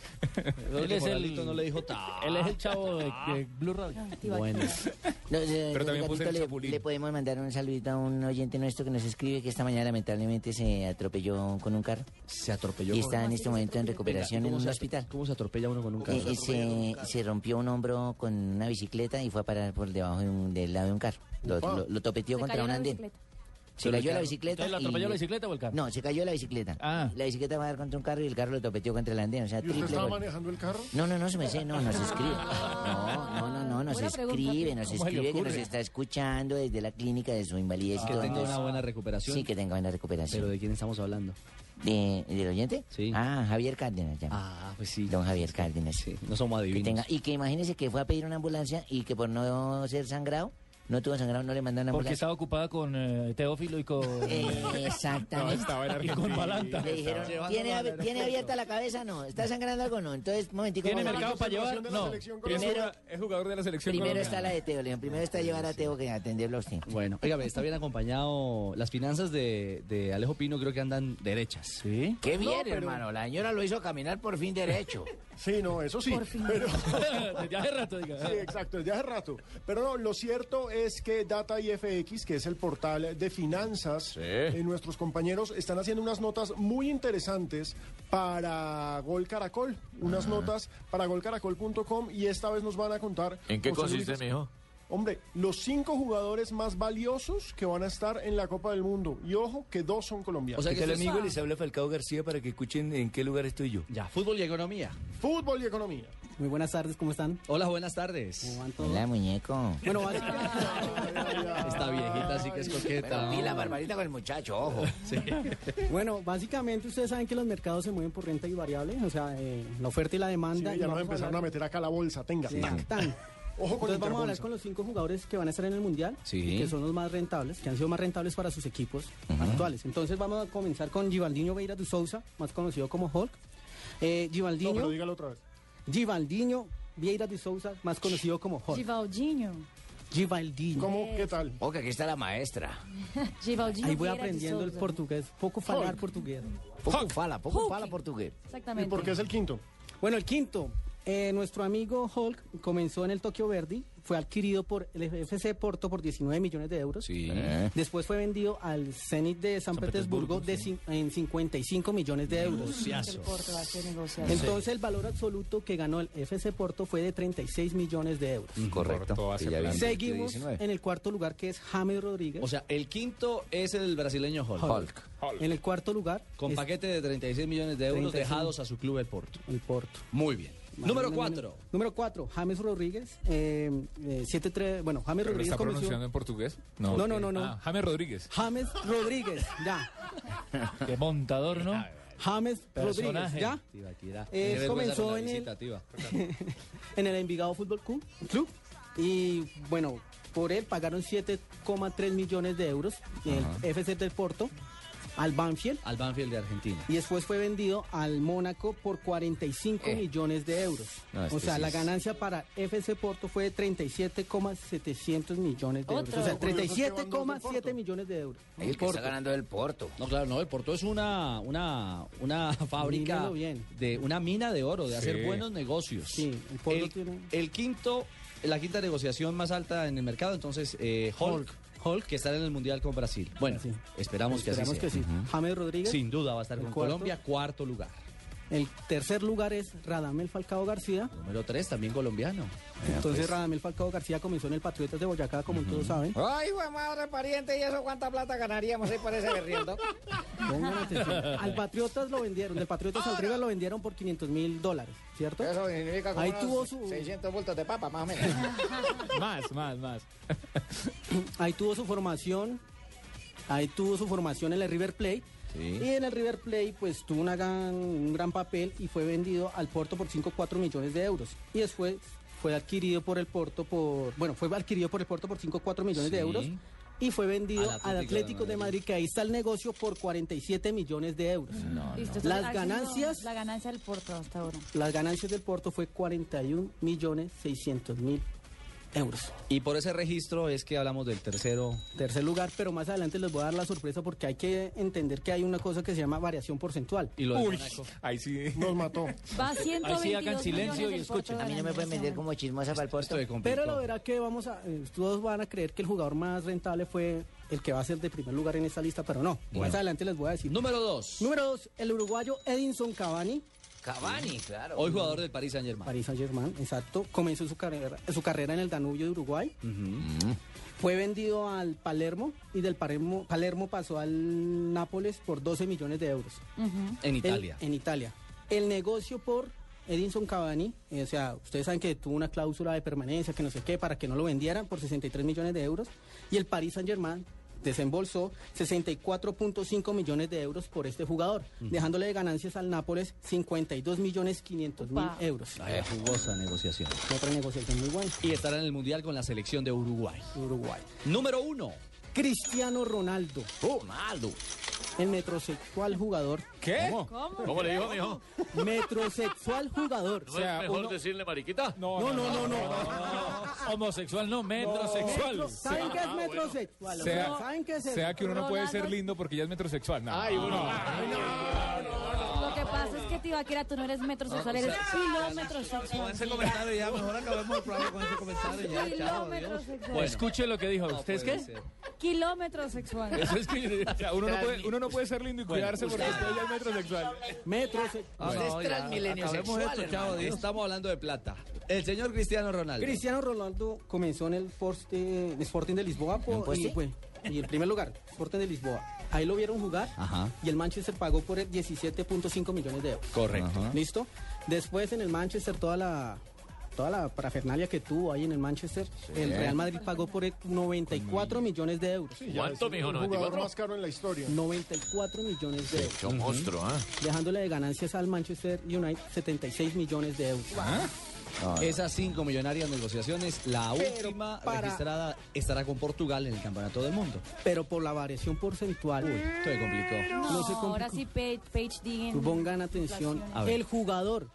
Él es el, no le dijo ta. él es el chavo de, de Blue Radio. Bueno. No, eh, Pero también puse el le, le podemos mandar un saludito a un oyente nuestro que nos escribe que esta mañana lamentablemente se atropelló con un carro. Se atropelló. Y está en este momento en recuperación en ¿cómo un hospital. ¿Cómo se atropella uno con un carro? Eh, se, se rompió un hombro con una bicicleta y fue a parar por debajo de un- del lado de un carro. Lo, lo- lo topeteó Se contra cayó un andén. bicicleta. Se Pero cayó la bicicleta. ¿Entonces la y- atropelló la bicicleta o el carro? No, se cayó la bicicleta. Ah. La bicicleta va a dar contra un carro y el carro lo topeteó contra el andén. O sea, ¿Y usted triple estaba golpe. manejando el carro? No, no, no, se me sé, no, nos escribe. No, no, no, no, nos Buena escribe, nos ¿Cómo se escribe que nos está escuchando desde la clínica de su invalidez. y Que todo, tenga entonces- una buena recuperación. Sí, que tenga buena recuperación. ¿Pero de quién estamos hablando? ¿De, ¿Del oyente? Sí. Ah, Javier Cárdenas. llama. Ah, pues sí. Don Javier Cárdenas. Sí, no somos Que adivinos. tenga, y que imagínese que fue a pedir una ambulancia y que por no ser sangrado, no tuvo sangrado, no le mandaron una Porque estaba ocupada con eh, Teófilo y con... Eh, [LAUGHS] exactamente. No, estaba en [LAUGHS] y Argentina. con Balanta. Le dijeron, ¿tiene, ab- ¿tiene abierta la cabeza? No. ¿Está sangrando algo? No. Entonces, momentico. ¿Tiene a- mercado para llevar? No. Primero- es jugador de la selección Primero colombiana. está la de Teo, le dijeron, primero está llevar a Teo que atenderlo a usted. Bueno, óigame, está bien acompañado. Las finanzas de, de Alejo Pino creo que andan derechas. ¿Sí? Qué bien, pero- hermano. La señora lo hizo caminar por fin derecho. [LAUGHS] Sí, no, eso sí. Por fin. Pero, Desde hace rato, diga. sí, exacto, desde hace rato. Pero no, lo cierto es que Data IFX, que es el portal de finanzas, eh, nuestros compañeros están haciendo unas notas muy interesantes para Gol Caracol. Unas notas para golcaracol.com y esta vez nos van a contar... ¿En qué consiste, mijo? Hombre, los cinco jugadores más valiosos que van a estar en la Copa del Mundo. Y ojo, que dos son colombianos. O sea que ¿Qué tal, esto es- amigo? Les habla Falcao García para que escuchen en qué lugar estoy yo. Ya, fútbol y economía. Fútbol y economía. Muy buenas tardes, ¿cómo están? Hola, buenas tardes. ¿Cómo van todos? Hola, muñeco. Bueno. [LAUGHS] Esta viejita sí que es coqueta. Pero pila, barbarita con el muchacho, ojo. [LAUGHS] bueno, básicamente ustedes saben que los mercados se mueven por renta y variable, o sea, eh, la oferta y la Sí, demanda. y ya nos empezaron a hablar- meter acá la bolsa. Tenga. Sí, tac. tan. [LAUGHS] Ojo con Entonces vamos a hablar con los cinco jugadores que van a estar en el Mundial, Sí. y que son los más rentables, que han sido más rentables para sus equipos actuales. Entonces vamos a comenzar con Givaldinho Beira de Souza, más conocido como Hulk. Eh, No, Givaldinho, pero dígalo otra vez. Givaldinho Vieira de Souza, más conocido como Hulk. Givaldinho. Givaldinho. ¿Cómo? ¿Qué tal? Que aquí está la maestra. [LAUGHS] Givaldinho Ahí voy Vieira de aprendiendo el Souza. portugués, poco falar Hulk. portugués. Poco fala, poco Hulk. fala portugués. ¿Y Exactamente. por qué es el quinto? Bueno, el quinto, Eh, nuestro amigo Hulk comenzó en el Tokio Verdi, fue adquirido por el FC Porto por 19 millones de euros. Después fue vendido al Zenit de San, San Petersburgo, Petersburgo, de cin- en 55 millones de euros. El Porto. Entonces el valor absoluto que ganó el FC Porto fue de 36 millones de euros. Correcto. Seguimos 19. en el cuarto lugar que es James Rodríguez. O sea, el quinto es el brasileño Hulk. Hulk. En el cuarto lugar Con es paquete de 36 millones de euros 36. dejados a su club el Porto. el Porto. Muy bien. Número 4. Número 4, James Rodríguez. Eh, eh, 7-3, bueno, James ¿Pero ¿Lo Rodríguez está comenzó- pronunciando en portugués? No, no, no, no. Ah, James Rodríguez. James Rodríguez, ya. [LAUGHS] Qué montador, ¿no? James Rodríguez, Personaje. ya. Qué Eh, vergüenza comenzó en el, visita, [LAUGHS] en el Envigado Fútbol Club, Club. Y bueno, por él pagaron 7,3 millones de euros el FC del Porto al Banfield. Al Banfield de Argentina. Y después fue vendido al Mónaco por 45 Eh. millones de euros. No, este o sea, sí la ganancia para FC Porto fue de 37,700 millones de euros. Otro. O sea, Curioso que van dos del 37,7 millones de euros. El que está ganando el Porto. No, claro, no, el Porto es una, una, una [LAUGHS] fábrica bien. de una mina de oro, de hacer buenos negocios. Sí, el Porto el, tiene- el quinto, la quinta negociación más alta en el mercado, entonces eh, Hulk, Hulk, que estará en el Mundial con Brasil. Bueno, esperamos que así que sea. sí. James Rodríguez. Sin duda va a estar con cuarto. Colombia, cuarto lugar. El tercer lugar es Radamel Falcao García. Número tres, también colombiano. Entonces pues. Radamel Falcao García comenzó en el Patriotas de Boyacá, como todos saben. Ay, hijo de madre pariente, ¿y eso cuánta plata ganaríamos ahí por ese berriendo? Pongan atención. Al Patriotas lo vendieron, del Patriotas al River lo vendieron por 500 mil dólares, ¿cierto? Eso significa como Ahí unos tuvo su 600 bultos de papa, más o menos. [LAUGHS] más, más, más. ahí tuvo su formación, ahí tuvo su formación en el River Plate. Y en el River Plate pues tuvo una gran, un gran papel y fue vendido al Porto por 5,4 millones de euros. Y después fue adquirido por el Porto por, bueno, fue adquirido por el Porto por 5,4 millones de euros. Y fue vendido Al al Atlético de de Madrid, que ahí está el negocio, por 47 millones de euros. Las ganancias, La ganancia del Porto hasta ahora. las ganancias del Porto fue 41 millones 600 mil euros. Y por ese registro es que hablamos del tercero. Tercer lugar, pero más adelante les voy a dar la sorpresa porque hay que entender que hay una cosa que se llama variación porcentual. Y lo Mónaco. Ahí sí. Nos mató. Va 122 millones del Porto A mí no me pueden vender como chismosa para el Porto. Pero lo verá que vamos a, eh, todos van a creer que el jugador más rentable fue el que va a ser de primer lugar en esta lista, pero no. Bueno. Más adelante les voy a decir. Número dos. Número dos, el uruguayo Edinson Cavani. Cavani, claro. Hoy jugador del Paris Saint Germain. Paris Saint Germain, exacto. Comenzó su carrera, su carrera en el Danubio de Uruguay. Fue vendido al Palermo y del Palermo, Palermo pasó al Nápoles por 12 millones de euros. En El- Italia. en Italia. El negocio por Edinson Cavani, eh, o sea, ustedes saben que tuvo una cláusula de permanencia, que no sé qué, para que no lo vendieran por 63 millones de euros. Y el Paris Saint Germain desembolsó 64.5 millones de euros por este jugador, dejándole de ganancias al Nápoles 52 millones 500 mil euros. Vaya jugosa negociación. Otra negociación muy buena. Y estará en el Mundial con la selección de Uruguay. Uruguay. Número uno. Cristiano Ronaldo. Ronaldo. El metrosexual jugador. ¿Qué? ¿Cómo? ¿Cómo le dijo, mijo? Metrosexual jugador. ¿No es mejor decirle mariquita? No, no, no, no. Homosexual, no, metrosexual. Metro- ¿Saben qué es metrosexual? O sea, Sea, ¿Saben qué es eso? sea que uno no puede ser lindo porque ya es metrosexual. No. Ay, uno. Lo que pasa es que Tibaquira, tú no eres metrosexual, eres kilómetro sexual. ese comentario ya, mejor acabemos el programa con ese comentario ya, sexual. Escuche lo que dijo. ¿Usted es qué? Kilómetro sexual. Eso es que o sea, uno, no puede, uno no puede ser lindo y cuidarse porque usted- ya es metrosexual. Metrosexual. Ah, Usted es transmilenio sexual, adiós. Estamos hablando de plata. El señor Cristiano Ronaldo. Cristiano Ronaldo comenzó en el Sporting de Lisboa y, el primer lugar, Sporting de Lisboa. Ahí lo vieron jugar Ajá. y el Manchester pagó por él 17.5 millones de euros. Correcto. ¿Listo? Después en el Manchester toda la toda la parafernalia que tuvo ahí en el Manchester, el Real Madrid pagó por él 94 millones de euros. ¿Cuánto, mijo? Jugador ¿94? más caro en la historia. 94 millones de euros. Un monstruo, ¿ah? Dejándole de ganancias al Manchester United 76 millones de euros. Esas cinco millonarias negociaciones, la Pero última para- registrada estará con Portugal en el Campeonato del Mundo. Pero por la variación porcentual, Esto se complicó. No, No se complicó. ahora sí Page, Page pongan atención, el jugador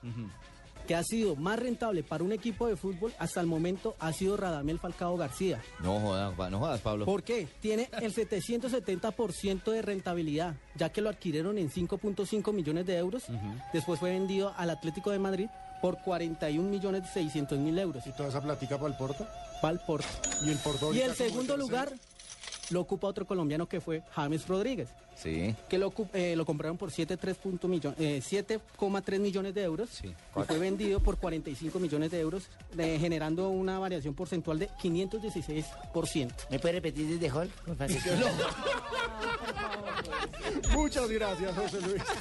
que ha sido más rentable para un equipo de fútbol hasta el momento ha sido Radamel Falcao García. No jodas, no jodas, Pablo. ¿Por qué? Tiene el 770% de rentabilidad, ya que lo adquirieron en 5.5 millones de euros. Después fue vendido al Atlético de Madrid por 41 millones 600 mil euros. ¿Y toda esa platica para el Porto? Para el Porto. ¿Y el Porto Y el segundo lugar lo ocupa otro colombiano que fue James Rodríguez, Sí. que lo, eh, lo compraron por 7,3 punto millon- eh, 7,3 millones de euros y fue vendido por 45 millones de euros, eh, generando una variación porcentual de 516%. ¿Me puede repetir desde Hall? por favor? [LAUGHS] Muchas gracias, José Luis. [LAUGHS]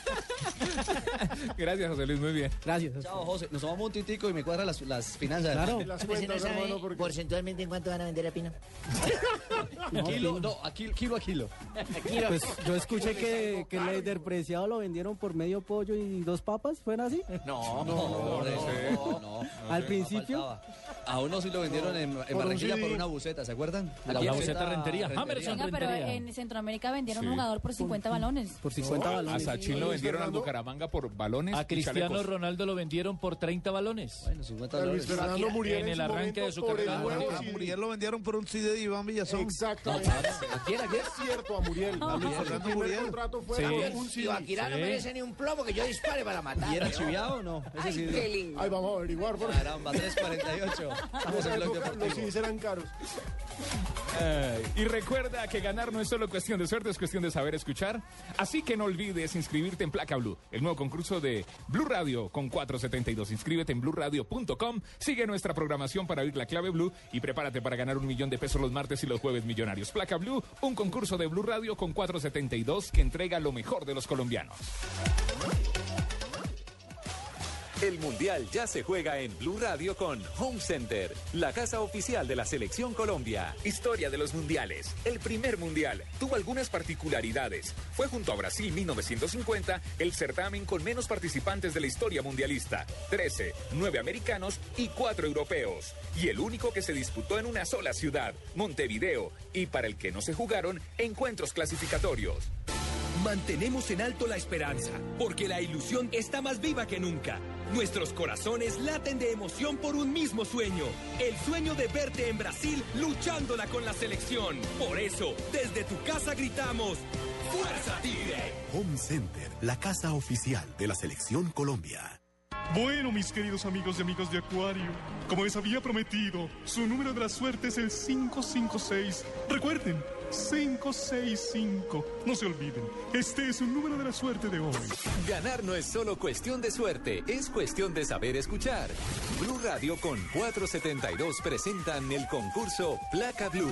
Gracias, José Luis, muy bien. Gracias. Chao, José. Nos tomamos un tintico y me cuadra las, las finanzas. Claro. Las Pues, ¿no cuentas, sabe hermano, porque... porcentualmente en cuánto van a vender [LAUGHS] a Pino? Kilo, no, aquí, kilo a kilo. Pues yo escuché que, que el Leider Preciado lo vendieron por medio pollo y dos papas, ¿fue así? No, no, no, no. Al principio. Faltaba. A uno sí lo vendieron en, Barranquilla por una buceta, ¿se acuerdan? La buceta rentería. Venga, pero en Centroamérica vendieron Sí. un jugador por 50 balones. Por 50 A balones. Sachin lo vendieron al Bucaramanga por balones A Cristiano. Ronaldo lo vendieron por 30 balones. Bueno, 50 A Luis dólares. Fernando Muriel en el arranque de su carrera. CD. Muriel lo vendieron por un CD de Iván Villazón. Exactamente. ¿A quién, a quién? Es cierto, a Muriel. A Luis Fernando El contrato fue por un. Ibaquirá no Sí. merece ni un plomo que yo dispare para matar. ¿Y era chiviado o no? Ese sí. lindo. Ahí vamos a averiguar. Caramba, 348. [LAUGHS] en Estamos en los. CDs eran caros. Ay, y recuerda que ganar no es solo cuestión de suerte, es cuestión de saber escuchar. Así que no olvides inscribirte en Placa Blue, el nuevo concurso de Blue Radio con 472. Inscríbete en blueradio.com, sigue nuestra programación para oír la clave Blue y prepárate para ganar un millón de pesos los martes y los jueves millonarios. Placa Blue, un concurso de Blue Radio con 472 que entrega lo mejor de los colombianos. El Mundial ya se juega en Blue Radio con Home Center, la casa oficial de la Selección Colombia. Historia de los mundiales. El primer mundial tuvo algunas particularidades. Fue junto a Brasil 1950 el certamen con menos participantes de la historia mundialista. 13, 9 americanos y 4 europeos. Y el único que se disputó en una sola ciudad, Montevideo. Y para el que no se jugaron, encuentros clasificatorios. Mantenemos en alto la esperanza, porque la ilusión está más viva que nunca. Nuestros corazones laten de emoción por un mismo sueño, el sueño de verte en Brasil luchándola con la selección. Por eso, desde tu casa gritamos, ¡Fuerza Tigre! Home Center, la casa oficial de la Selección Colombia. Bueno, mis queridos amigos y amigas de Acuario, como les había prometido, su número de la suerte es el 556. Recuerden, 565. No se olviden, este es un número de la suerte de hoy. Ganar no es solo cuestión de suerte, es cuestión de saber escuchar. Blue Radio con 472 presentan el concurso Placa Blue.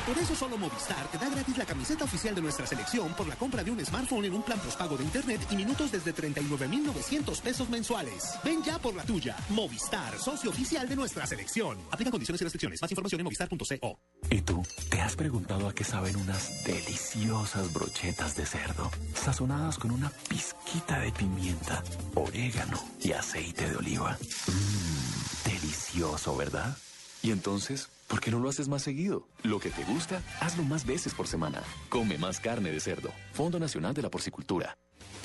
Por eso solo Movistar te da gratis la camiseta oficial de nuestra selección por la compra de un smartphone en un plan postpago de internet y minutos desde 39,900 pesos mensuales. Ven ya por la tuya. Movistar, socio oficial de nuestra selección. Aplica condiciones y restricciones. Más información en movistar.co. ¿Y tú? ¿Te has preguntado a qué saben unas deliciosas brochetas de cerdo, sazonadas con una pizquita de pimienta, orégano y aceite de oliva? Mmm, delicioso, ¿verdad? Y entonces, ¿por qué no lo haces más seguido? Lo que te gusta, hazlo más veces por semana. Come más carne de cerdo. Fondo Nacional de la Porcicultura.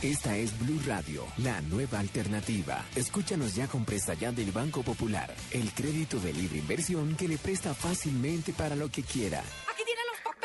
Esta es Blue Radio, la nueva alternativa. Escúchanos ya con Presta Ya del Banco Popular, el crédito de libre inversión que le presta fácilmente para lo que quiera.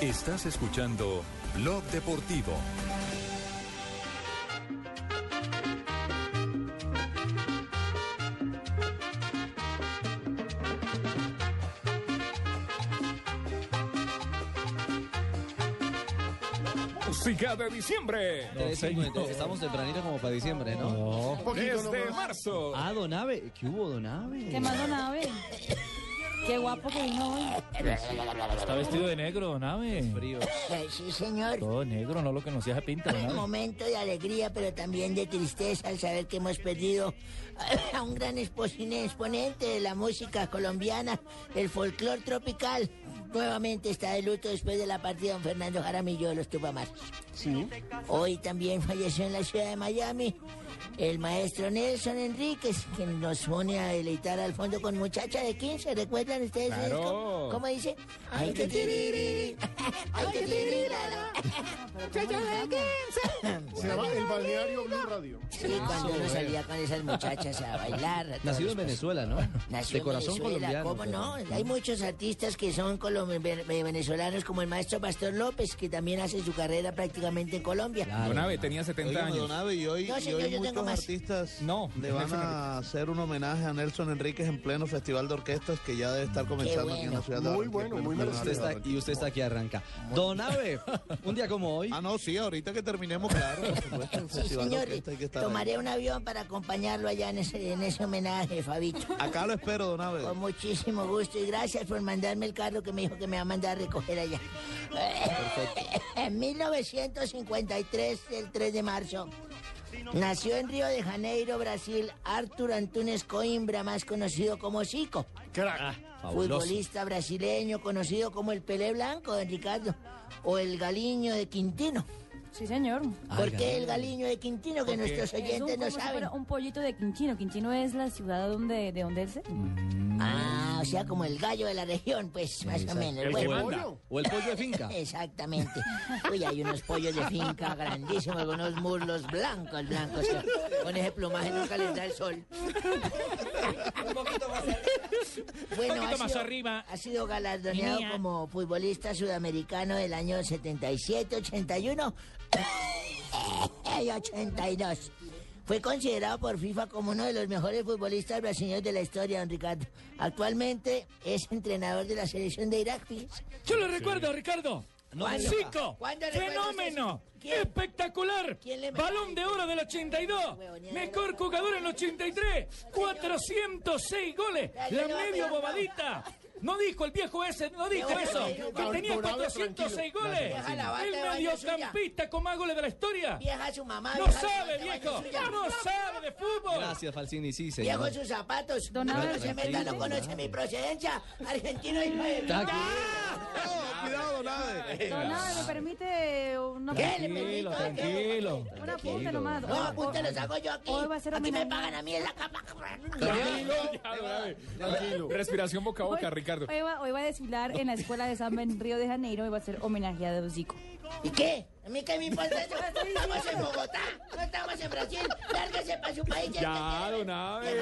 Estás escuchando Blog Deportivo. Música de diciembre. Estamos tempranito como para diciembre, ¿no? Desde marzo. Ah, Donave. ¿Qué hubo, Donave? ¿Qué más, don Abe? [LAUGHS] Qué guapo que vino hoy. Está vestido de negro, nave. Frío. Sí, señor. Todo negro, no lo que nos deja pinta, Un momento de alegría, pero también de tristeza al saber que hemos perdido a un gran exponente de la música colombiana, el folclor tropical. Nuevamente está de luto después de la partida de don Fernando Jaramillo de los Tupamaros. Sí. Hoy también falleció en la ciudad de Miami el maestro Nelson Enríquez, que nos pone a deleitar al fondo con muchacha de 15. ¿Recuerdan ustedes Claro. ¿Cómo dice? Ay, que tiriri, ay, que tirirara. Muchacha de 15. [LAUGHS] Se llama El Balneario Blue Radio. Sí, cuando uno salía con esas muchachas a bailar. Nacido en los- Venezuela, ¿no? Nació de corazón en Venezuela, colombiano. ¿cómo no? Hay muchos artistas que son venezolanos, como el maestro Pastor López, que también hace su carrera prácticamente en Colombia. Don Abe tenía 70 Óigame, años. y hoy, No, y señor, hoy yo tengo más. artistas No, le van a hacer un homenaje a Nelson Enríquez en pleno Festival de Orquestas que ya debe estar comenzando aquí en la bueno. ciudad de Muy Barranquilla, bueno, muy de Usted está- Barranquilla. y usted está aquí arranca. Don Abe, un día como hoy. Ah, no, sí, ahorita que terminemos, claro, por supuesto, el Sí, Festival de señor. Orquestas hay que estar ahí. Tomaré un avión para acompañarlo allá en ese, en ese homenaje, Fabito. Acá lo espero, don Abe. Con muchísimo gusto y gracias por mandarme el carro que me dijo que me va a mandar a recoger allá. En 1953, el 3 de marzo, nació en Río de Janeiro, Brasil, Arthur Antunes Coimbra, más conocido como Zico. Crack. Fabuloso. Futbolista brasileño conocido como el Pelé Blanco, don Ricardo, o el Galiño de Quintino. Sí, señor. ¿Por qué el Galiño de Quintino? Que nuestros Es un, oyentes no saben. un pollito de Quinchino. Quinchino es la ciudad donde, de donde él se... Ah, o sea, como el gallo de la región, pues, más o menos. El Bueno, que manda. O el pollo de finca. [LAUGHS] Exactamente. Uy, hay unos pollos de finca grandísimos, con unos muslos blancos, blancos. que Con ese plumaje nunca les da el sol. [LAUGHS] Bueno, poquito ha más arriba. ha sido galardoneado Mía. como futbolista sudamericano del año 77, 81 y 82. Fue considerado por FIFA como uno de los mejores futbolistas brasileños de la historia, don Ricardo. Actualmente es entrenador de la selección de Irak. Yo lo recuerdo, Ricardo. ¿Cuándo? Chico, ¿Cuándo recuerda fenómeno, espectacular, ¿Quién le metió? balón de oro del 82, mejor jugador en el 83, 406 goles, la medio bobadita. [LAUGHS] No dijo el viejo ese, no dijo eso, que tenía Alborado, 406 tranquilo. goles. El mediocampista con más goles de la historia. Vieja su mamá. No sabe, viejo, no sabe de fútbol. Gracias, Falsini, sí, señor. Viejo sus zapatos. Don no se meta, no conoce mi procedencia. Argentino y Tranquilo. Cuidado, don Abe. Don Abe, ¿me permite una... ¿Qué le Tranquilo, permito? tranquilo. Un apunte nomás. No, apunte los hago yo aquí. Hoy va a ser aquí me pagan a mí en la cama. Tranquilo. Tranquilo. Respiración boca a boca, Ricardo. Hoy va, hoy va a desfilar en la escuela de samba en Río de Janeiro y va a ser homenajeado a Zico. ¿Y qué? ¿A mí qué me importa eso? [LAUGHS] Estamos en Bogotá, no estamos en Brasil. Lárguese para su país. Ya, don Abe.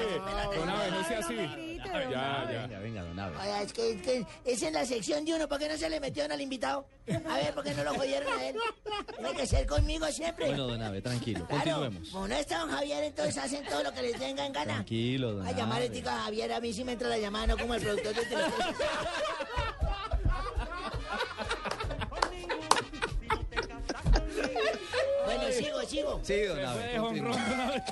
Don Abe, no sea así. Ya, ya. Venga, venga, don. Oiga, es que, es que es en la sección de uno, ¿por qué no se le metieron al invitado? A ver, ¿por qué no lo jodieron a él? Tiene que ser conmigo siempre. Bueno, don Abe, tranquilo, Claro, continuemos. como no está don Javier, entonces hacen todo lo que les tenga en gana. Tranquilo, don A llamar Abe. ética a Javier, a mí sí me entra la llamada, no como el productor de televisión. [LAUGHS] sigo, sigo. Sí, don Abe. Fue jonrón, don Abe.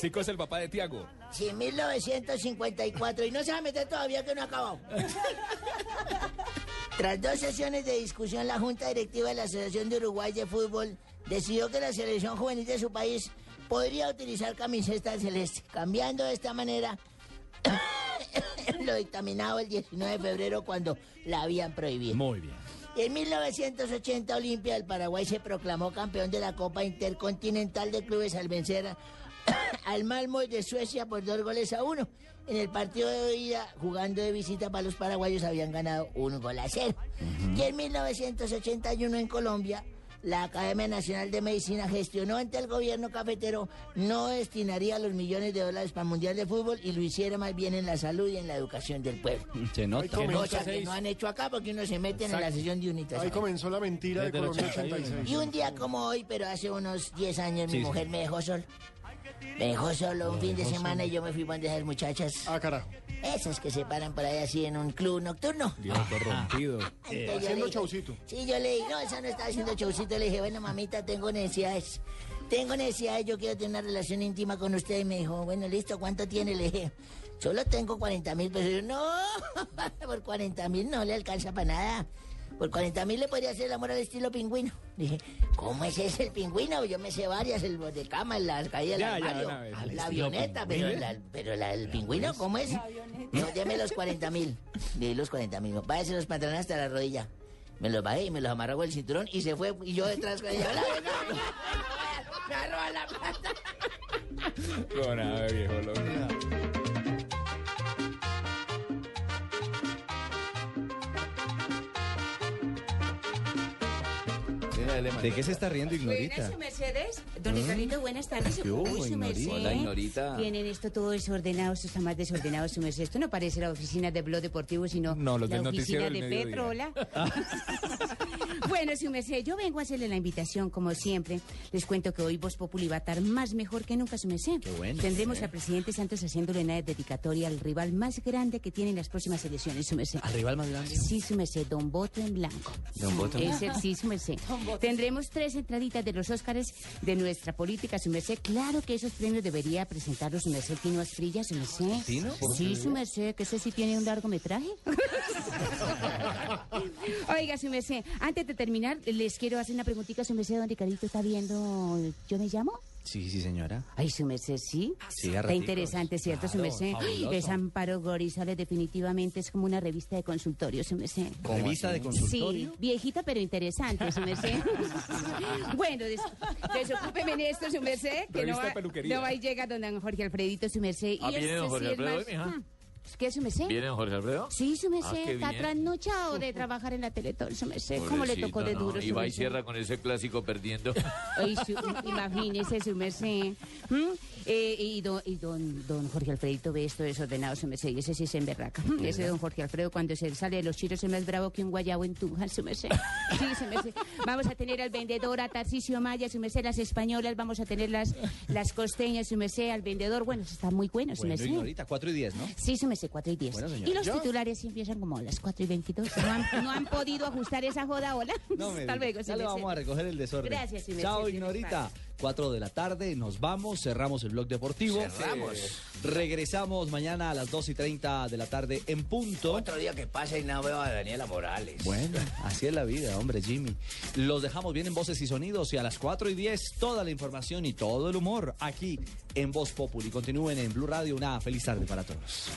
Zico es el papá de Tiago. Sí, 1954. Y no se va a meter todavía que no ha acabado. [LAUGHS] Tras dos sesiones de discusión, la Junta Directiva de la Asociación de Uruguay de Fútbol decidió que la selección juvenil de su país podría utilizar camiseta celeste, cambiando de esta manera [COUGHS] [COUGHS] lo dictaminado el 19 de febrero cuando la habían prohibido. Muy bien. En 1980 Olimpia del Paraguay se proclamó campeón de la Copa Intercontinental de Clubes al vencer [COUGHS] al Malmo de Suecia por dos goles a uno. En el partido de ida, jugando de visita para los paraguayos, habían ganado un gol a cero. Y en 1981 en Colombia, la Academia Nacional de Medicina gestionó ante el gobierno cafetero no destinaría los millones de dólares para el Mundial de Fútbol y lo hiciera más bien en la salud y en la educación del pueblo. [LAUGHS] Se nota. Cosa que no han hecho acá porque uno se mete en la sesión de unitas. Ahí comenzó la mentira de Desde Colombia 81. 86. Y un día como hoy, pero hace unos 10 años, Sí, mi sí. mujer me dejó solo. Me dejó solo un fin de semana solo. y yo me fui con esas muchachas. Ah, carajo. Esas que se paran por ahí así en un club nocturno. Viejo corrompido. [LAUGHS] Entonces le haciendo dije- showcito. Sí, yo le dije, no, esa no está haciendo showcito. Le dije, bueno, mamita, tengo necesidades. Tengo necesidades, yo quiero tener una relación íntima con usted. Y me dijo, bueno, listo, ¿cuánto tiene? Le dije, solo tengo 40 mil pesos. Y yo, no, [LAUGHS] por 40 mil no le alcanza para nada. Por 40 mil le podría hacer el amor al estilo pingüino. Dije, ¿cómo es ese el pingüino? Yo me sé varias, el de cama, la caída del Ya, ya, armario, la avioneta, pero, la- pero la- el pingüino, ¿cómo es? No, deme los 40 mil. Le di los 40 mil. Váyase los pantalones hasta la rodilla. Me los bajé y me los amarró con el cinturón y se fue. Y yo detrás con ella. Me [LAUGHS] la plata. Con viejo loco. ¿De qué se está riendo Ignorita? Buenas, su Mercedes. Don ¿Mm? Buenas tardes. ¿Qué hubo, Uy, su Ignorita? merced. Hola, Ignorita. Tienen esto todo desordenado, esto está más desordenado, su merced. Esto no parece la oficina de Blog Deportivo, sino No, los la del oficina del de. Petro, hola. [LAUGHS] bueno, su merced, yo vengo a hacerle la invitación, como siempre. Les cuento que hoy Voz Populi va a estar más mejor que nunca, su merced. Qué bueno. Tendremos Sí. al presidente Santos haciéndole una dedicatoria al rival más grande que tiene en las próximas elecciones, su merced. ¿Al rival más grande? Sí, su merced, Don Voto en Blanco. Don Voto en Blanco. sí, su merced. Tendremos tres entraditas de los Óscares de nuestra política, su merced. Claro que esos premios debería presentarlos su merced Tino Asprilla, su merced. ¿Tino? ¿Por Sí, su merced, que ese sí tiene un largometraje. Oiga, su merced, antes de terminar, les quiero hacer una preguntita, su merced, don Ricardito está viendo ¿Yo me llamo? Sí, sí, señora. Ay, su merced, sí. Sí, a Está raticos. interesante, ¿cierto, su Claro, merced? fabuloso. Es Amparo Gorizales, definitivamente es como una revista de consultorio, su merced. ¿Revista de consultorio? Sí, viejita pero interesante, su merced. [LAUGHS] bueno, des desocúpeme en esto, su merced, que no Revista de va, peluquería. no va y llega don Jorge Alfredito, su merced. Ah, y ¿viene don este Jorge sí es Alfredo más- hoy, mija? Hmm. ¿Qué, su merced? ¿Viene Jorge Alfredo? Sí, su merced, Ah, está bien. trasnochado de trabajar en la Teletón, su merced. ¿Cómo le tocó de duro, no. Y va y cierra con ese clásico perdiendo. [LAUGHS] Ay, su- imagínese su merced. ¿Mm? Eh, y don, y don, don Jorge Alfredito ve esto desordenado, su merced, y ese sí se emberraca. [LAUGHS] Ese don Jorge Alfredo, cuando se sale de los chiros, es más bravo que un guayabo en Tunja, su merced. Sí, su merced. Vamos a tener al vendedor, a Tarcisio Maya, su merced, las españolas, vamos a tener las, las costeñas, su merced, al vendedor. Bueno, eso está muy bueno, su Bueno, merced. Ignorita, 4 y 10, ¿no? Sí, su merced, 4 y 10. Bueno, y los ¿Ya? titulares sí empiezan como a las 4 y 22. No han, no han podido ajustar esa joda, hola. No me Hasta luego, Ya le merced. vamos a recoger el desorden. Gracias, su merced, Chao, Ignorita. 4 de la tarde, nos vamos, cerramos el blog deportivo. Cerramos. Regresamos mañana a las 2 y 30 de la tarde en punto. Otro día que pasa y no veo a Daniela Morales. Bueno, así es la vida, hombre, Jimmy. Los dejamos bien en voces y sonidos y a las 4 y 10 toda la información y todo el humor aquí en Voz Populi. Continúen en Blue Radio. Una feliz tarde para todos.